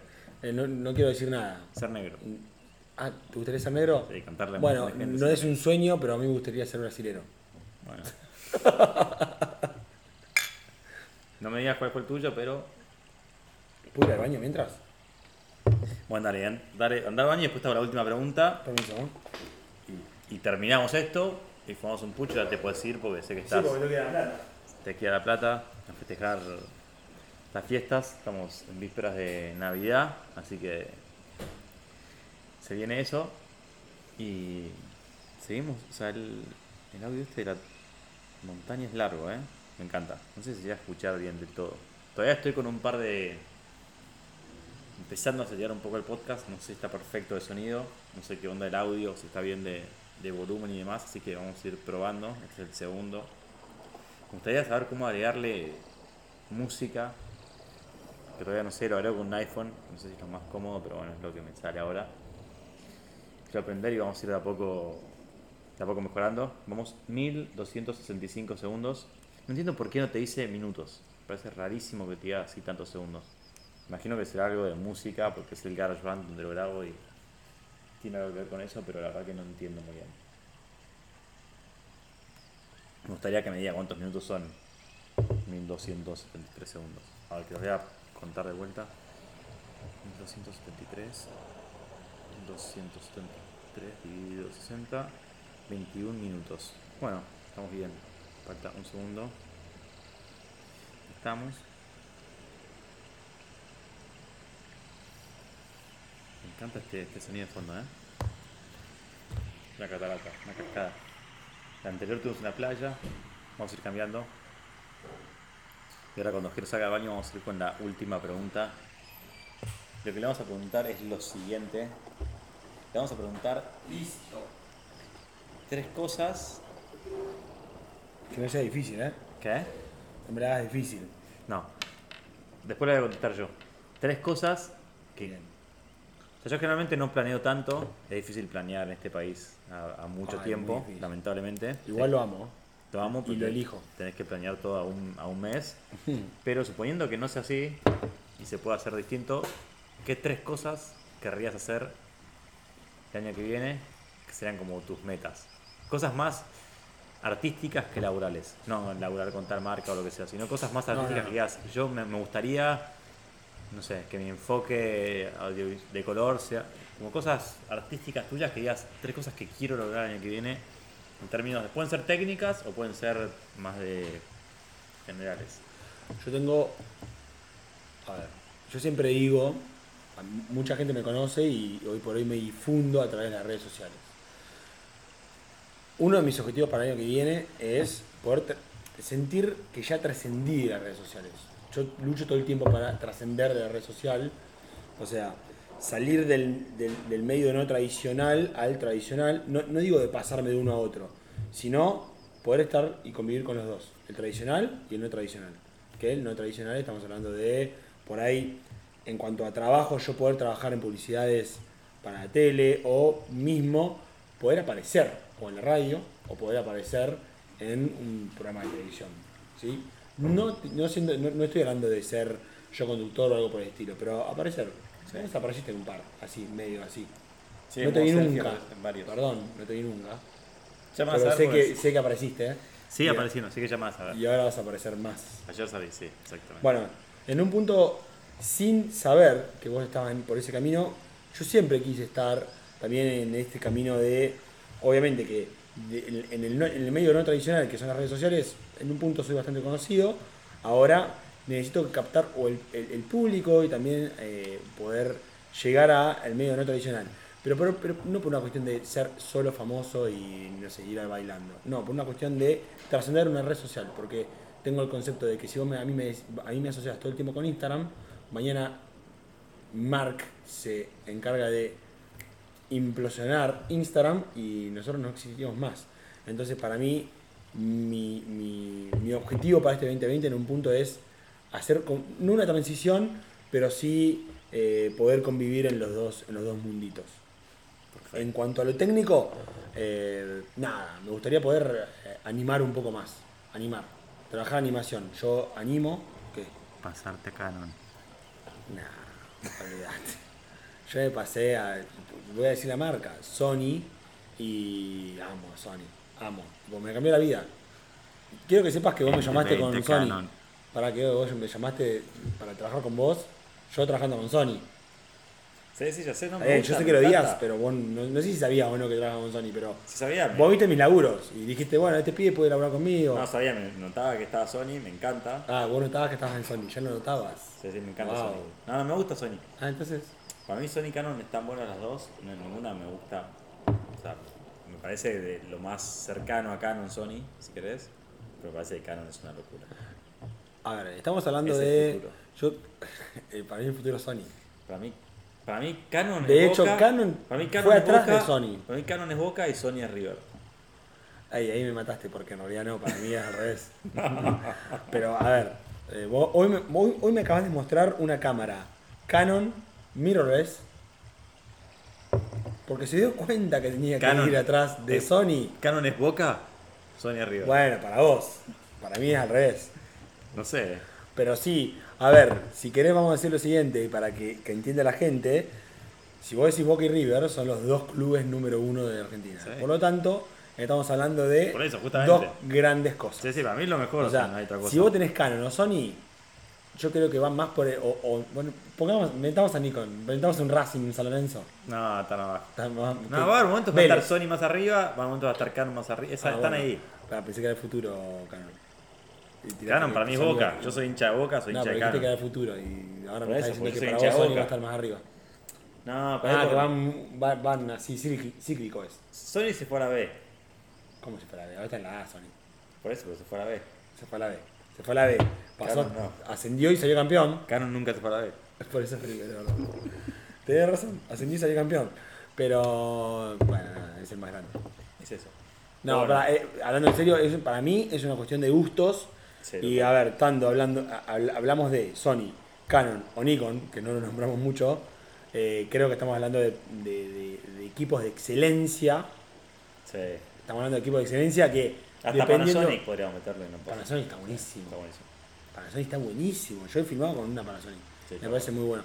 eh, no, no quiero decir nada. Ser negro. Ah, ¿te gustaría ser negro? Sí, cantarle a Bueno, gente, no sí. es un sueño, pero a mí me gustaría ser brasilero. Bueno. no me digas cuál fue el tuyo, pero. ¿Puedo ir al baño mientras? Bueno, dale, dale, andar al baño y después te hago la última pregunta. Permiso, ¿no? Y, y terminamos esto. Y fumamos un pucho, ya te puedes ir porque sé que estás. no queda plata. te queda la plata a festejar las fiestas. Estamos en vísperas de Navidad, así que se viene eso. Y seguimos, o sea, el, el audio este de la montaña es largo, ¿eh? Me encanta. No sé si va a escuchar bien del todo. Todavía estoy con un par de... Empezando a sellar un poco el podcast, no sé si está perfecto de sonido, no sé qué onda el audio, si está bien de, de volumen y demás, así que vamos a ir probando. Este es el segundo. Me gustaría saber cómo agregarle música, que todavía no sé, lo agrego con un iPhone, no sé si es lo más cómodo, pero bueno, es lo que me sale ahora. Quiero aprender y vamos a ir de a poco, de a poco mejorando. Vamos 1265 segundos. No entiendo por qué no te dice minutos. Parece rarísimo que te diga así tantos segundos. Imagino que será algo de música, porque es el GarageBand donde lo grabo y tiene algo que ver con eso, pero la verdad que no entiendo muy bien. Me gustaría que me diga cuántos minutos son 1273 segundos. A ver, que los voy a contar de vuelta. 1273, 273 dividido 60, 21 minutos. Bueno, estamos bien. Falta un segundo. Estamos. Me encanta este, este sonido de fondo, ¿eh? Una catarata, una cascada. La anterior tuvimos una playa. Vamos a ir cambiando. Y ahora cuando Ger salga al baño vamos a ir con la última pregunta. Lo que le vamos a preguntar es lo siguiente. Le vamos a preguntar Listo. tres cosas. Que no sea difícil, ¿eh? ¿Qué? En verdad es difícil. No. Después le voy a contestar yo. Tres cosas que... Bien. O sea, yo generalmente no planeo tanto. Es difícil planear en este país a, a mucho Ay, tiempo, lamentablemente. Igual lo amo. Lo amo y porque lo elijo. Tenés que planear todo a un, a un mes. Pero suponiendo que no sea así y se pueda hacer distinto, ¿qué tres cosas querrías hacer el año que viene que serían como tus metas? Cosas más artísticas que laborales. No laburar con tal marca o lo que sea, sino cosas más artísticas no, no. que digas, yo me, me gustaría, no sé, que mi enfoque audio- de color sea como cosas artísticas tuyas que digas tres cosas que quiero lograr el año que viene en términos de, pueden ser técnicas o pueden ser más de generales. Yo tengo. A ver, yo siempre digo. Mucha gente me conoce y hoy por hoy me difundo a través de las redes sociales. Uno de mis objetivos para el año que viene es poder sentir que ya trascendí de las redes sociales. Yo lucho todo el tiempo para trascender de la red social. O sea, salir del, del- del medio no tradicional al tradicional. No, no digo de pasarme de uno a otro, sino poder estar y convivir con los dos. El tradicional y el no tradicional. Que el no tradicional estamos hablando de, por ahí, en cuanto a trabajo, yo poder trabajar en publicidades para la tele o mismo poder aparecer o en la radio o poder aparecer en un programa de televisión. ¿sí? No, no, siendo- no, no estoy hablando de ser yo conductor o algo por el estilo, pero aparecer. ¿Sabes? Apareciste en un par, así, medio así. Sí, no te vi nunca. Perdón, no te vi nunca. Ya vas Pero sé que, sé que apareciste, ¿eh? Y- apareciendo, así que ya a ver. Y ahora vas a aparecer más. Ayer salí, sí, exactamente. Bueno, en un punto, sin saber que vos estabas por ese camino, yo siempre quise estar también en este camino de, obviamente que en, el, medio no tradicional, que son las redes sociales, en un punto soy bastante conocido, ahora necesito captar el, el- público y también eh, poder llegar al medio no tradicional. Pero, pero, pero no por una cuestión de ser solo famoso y no sé, ir bailando. No, por una cuestión de trascender una red social. Porque tengo el concepto de que si vos me- a, mí me, a mí me asocias todo el tiempo con Instagram, mañana Mark se encarga de implosionar Instagram y nosotros no existimos más. Entonces, para mí, mi, mi- mi objetivo para este 2020 en un punto es hacer, con- no una transición, pero sí eh, poder convivir en los dos, en los dos munditos. En cuanto a lo técnico, eh, nada, me gustaría poder eh, animar un poco más. Animar. Trabajar animación. Yo animo. ¿Qué? Pasarte Canon. Nah, olvidate. Yo me pasé a. Voy a decir la marca, Sony. Y amo Sony. Amo. Tipo, me cambió la vida. Quiero que sepas que vos me llamaste con 20 Sony. Canon. Para que vos me llamaste para trabajar con vos. Yo trabajando con Sony. Sí, sí, ya sé, no me Eh, gusta, yo sé que lo digas, pero vos no, no sé si sabías o no que trabajaba con Sony, pero. Sí sabía, me- Vos viste mis laburos y dijiste, bueno, este pibe puede laburar conmigo. No sabía, me notaba que estaba Sony, me encanta. Ah, vos notabas que estabas en Sony, ya lo notabas. Sí, sí, me encanta Wow. Sony. No, no me gusta Sony. Ah, entonces. Para mí Sony y Canon están buenas las dos, no, ninguna me gusta. O sea, me parece de lo más cercano a Canon Sony, si querés. Pero me parece que Canon es una locura. A ver, estamos hablando Es de. Yo, eh, para mí el futuro es Sony. Para mí, para mí Canon De es hecho, Boca, Canon para mí Canon fue es atrás Boca, de Sony. Para mí Canon es Boca y Sony es River. Ahí, ahí me mataste porque en realidad no, para mí es al revés. Pero a ver, eh, vos- hoy, me, hoy, hoy me acabas de mostrar una cámara Canon mirrorless. Porque se dio cuenta que tenía que Canon ir atrás de es- Sony. Canon es Boca, Sony es River. Bueno, para vos. Para mí es al revés. No sé. Pero sí, a ver, si querés vamos a decir lo siguiente para que, que entienda la gente. Si vos decís Boca y River, son los dos clubes número uno de Argentina. Sí. Por lo tanto, estamos hablando de eso, dos grandes cosas. Sí, sí, para mí es lo mejor, o sea, no hay otra cosa. si vos tenés Canon o Sony, yo creo que van más por... O, o- bueno, pongamos, metamos a Nikon, metamos un Racing, un San Lorenzo. No, están abajo. Está más- No, va a haber momentos que va a estar Sony más arriba, va a haber momentos que va a estar Canon más arriba. Esa- Ah, están bueno. ahí. Ah, pensé que era el futuro Canon. Que para mí es Boca. Yo soy hincha de Boca, soy No, hincha de dijiste que el futuro y ahora me eso, diciendo que para vos Sony va a estar más arriba. No, pero Ah, que van, van, van así, cíclico, es. Sony se fue a la B. ¿Cómo se fue a la B? Ahora está en la A, Sony. Por eso, pero se fue a la B. Se fue a la B. Se fue a la B. Pasó, Canon no. ascendió y salió campeón. Canon nunca se fue a la B. Por eso es ¿verdad? Tenés razón, ascendió y salió campeón. Pero, bueno, es el más grande. Es eso. No, Bueno, para- eh, hablando en serio, es- para mí es una cuestión de gustos. Sí, y a ver, tanto hablando, hablamos de Sony, Canon o Nikon, que no lo nombramos mucho, eh, creo que estamos hablando de, de- de- de equipos de excelencia. Sí. Estamos hablando de equipos de excelencia que Hasta. Panasonic podríamos meterle en. Panasonic está buenísimo. Está buenísimo. Panasonic está buenísimo. Yo he filmado con una Panasonic. Sí, Me parece muy bueno.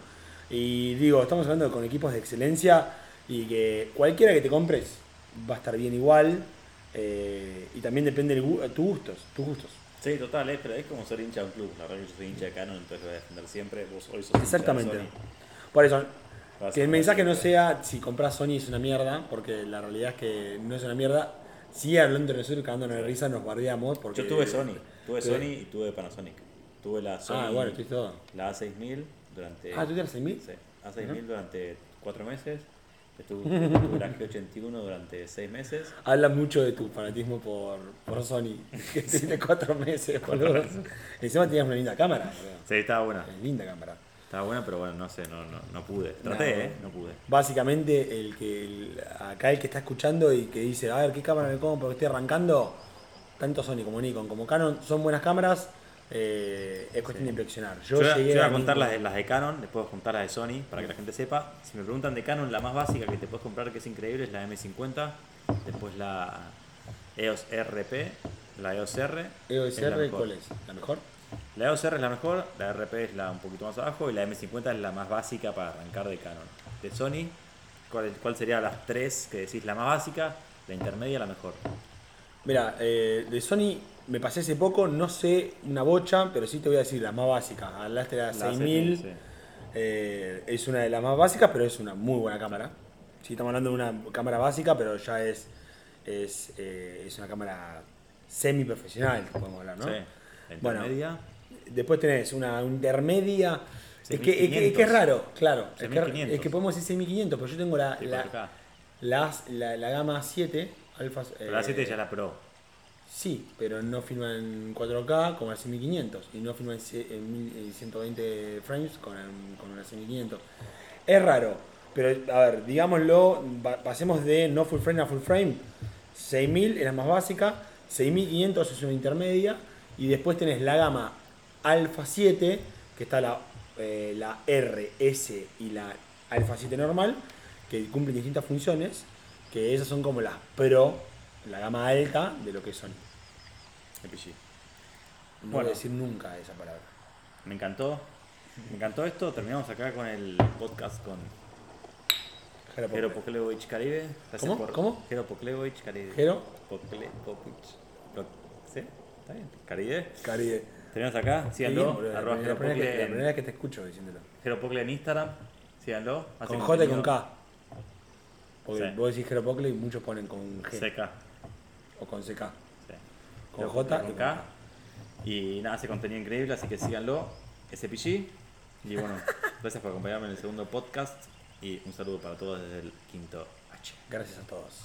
Y digo, estamos hablando con equipos de excelencia y que cualquiera que te compres va a estar bien igual. eh, y también depende de tus gustos, tus gustos. Sí, total, es, pero es como ser hincha de un club. La verdad que yo soy hincha de Canon, entonces lo voy a defender siempre. Vos hoy sos hincha de Exactamente. Sony. Por eso, Vas que el mensaje no sea si compras Sony es una mierda, porque la realidad es que no es una mierda. Sí, hablando entre nosotros, cagándonos de risa, nos bardeamos. Porque, Yo tuve Sony, tuve. Sony y tuve Panasonic. Tuve la Sony, Ah, bueno, todo. la A6000 durante... Ah, ¿tú tienes 6000? Sí, A6000 durante cuatro meses. Estuve, tuve la G81 durante seis meses. Habla mucho de tu fanatismo por, por Sony. Que tuviste cuatro meses, boludo. Encima tenías una linda cámara, boludo. Sí, estaba buena. Es linda cámara. Estaba buena, pero bueno, no sé, no, no, no pude. No. Traté, ¿eh? No pude. Básicamente, el que el- acá el que está escuchando y que dice, a ver, ¿qué cámara me compro? Que estoy arrancando. Tanto Sony como Nikon como Canon son buenas cámaras. Eh, es cuestión de impresionar. Yo, Yo, voy a- llegué yo voy a a contar las de, las de Canon, después voy a contar las de Sony, para que la gente sepa. Si me preguntan de Canon, la más básica que te puedes comprar, que es increíble, es la M50. Después la EOS RP, la EOS R. EOS la R, mejor. ¿cuál es? ¿La mejor? La EOS R es la mejor, la RP es la un poquito más abajo y la M50 es la más básica para arrancar de Canon. De Sony, ¿cuál, cuál sería las tres que decís la más básica? La intermedia, la mejor. Mira, eh, de Sony me pasé hace poco, no sé una bocha, pero sí te voy a decir la más básica. Hablaste de la La 6000. sí. eh, es una de las más básicas, pero es una muy buena cámara. Sí, estamos hablando de una cámara básica, pero ya es, es, eh, es una cámara semi profesional, podemos hablar, ¿no? Sí. Bueno. Después tenés una intermedia. Es que, es, que, es 6500. que es raro, claro. Es que, 6500. es que podemos decir 6500, pero yo tengo la, Sí, la, las- la, la gama 7, Alpha. Pero la 7 eh, ya es la Pro. Sí, pero no filma en 4K como la 6500 y no filma en ce- en mil- en 120 frames con, el- con una 6500. Es raro, pero a ver, digámoslo, pasemos de no full frame a full frame. 6000 es la más básica, 6500 es una intermedia y después tenés la gama Alpha 7, que está la, eh, la RS y la Alpha 7 normal, que cumplen distintas funciones, que esas son como las Pro, la gama alta de lo que son. No Bueno. voy a decir nunca esa palabra. Me encantó. Me encantó esto. Terminamos acá con el podcast con Jero. Poklevich Caribe. Gracias ¿Cómo? por- ¿Cómo? Jero Poklevich Caribe. Jero Poklevich. ¿Sí? ¿Está bien? Caribe. Caribe. Terminamos acá. Síganlo. la, arroba primera, Jero la primera que, Pocle la en- primera vez que te escucho diciéndolo. Jero Pocle en Instagram. Síganlo. Con J y con K. Porque Sí. vos decís Jero Pocle y muchos ponen con G Seca. o con CK. Con J y. K. Y nada, hace contenido increíble, así que síganlo. SPG. Y bueno, gracias por acompañarme en el segundo podcast. Y un saludo para todos desde el quinto H. Gracias a todos.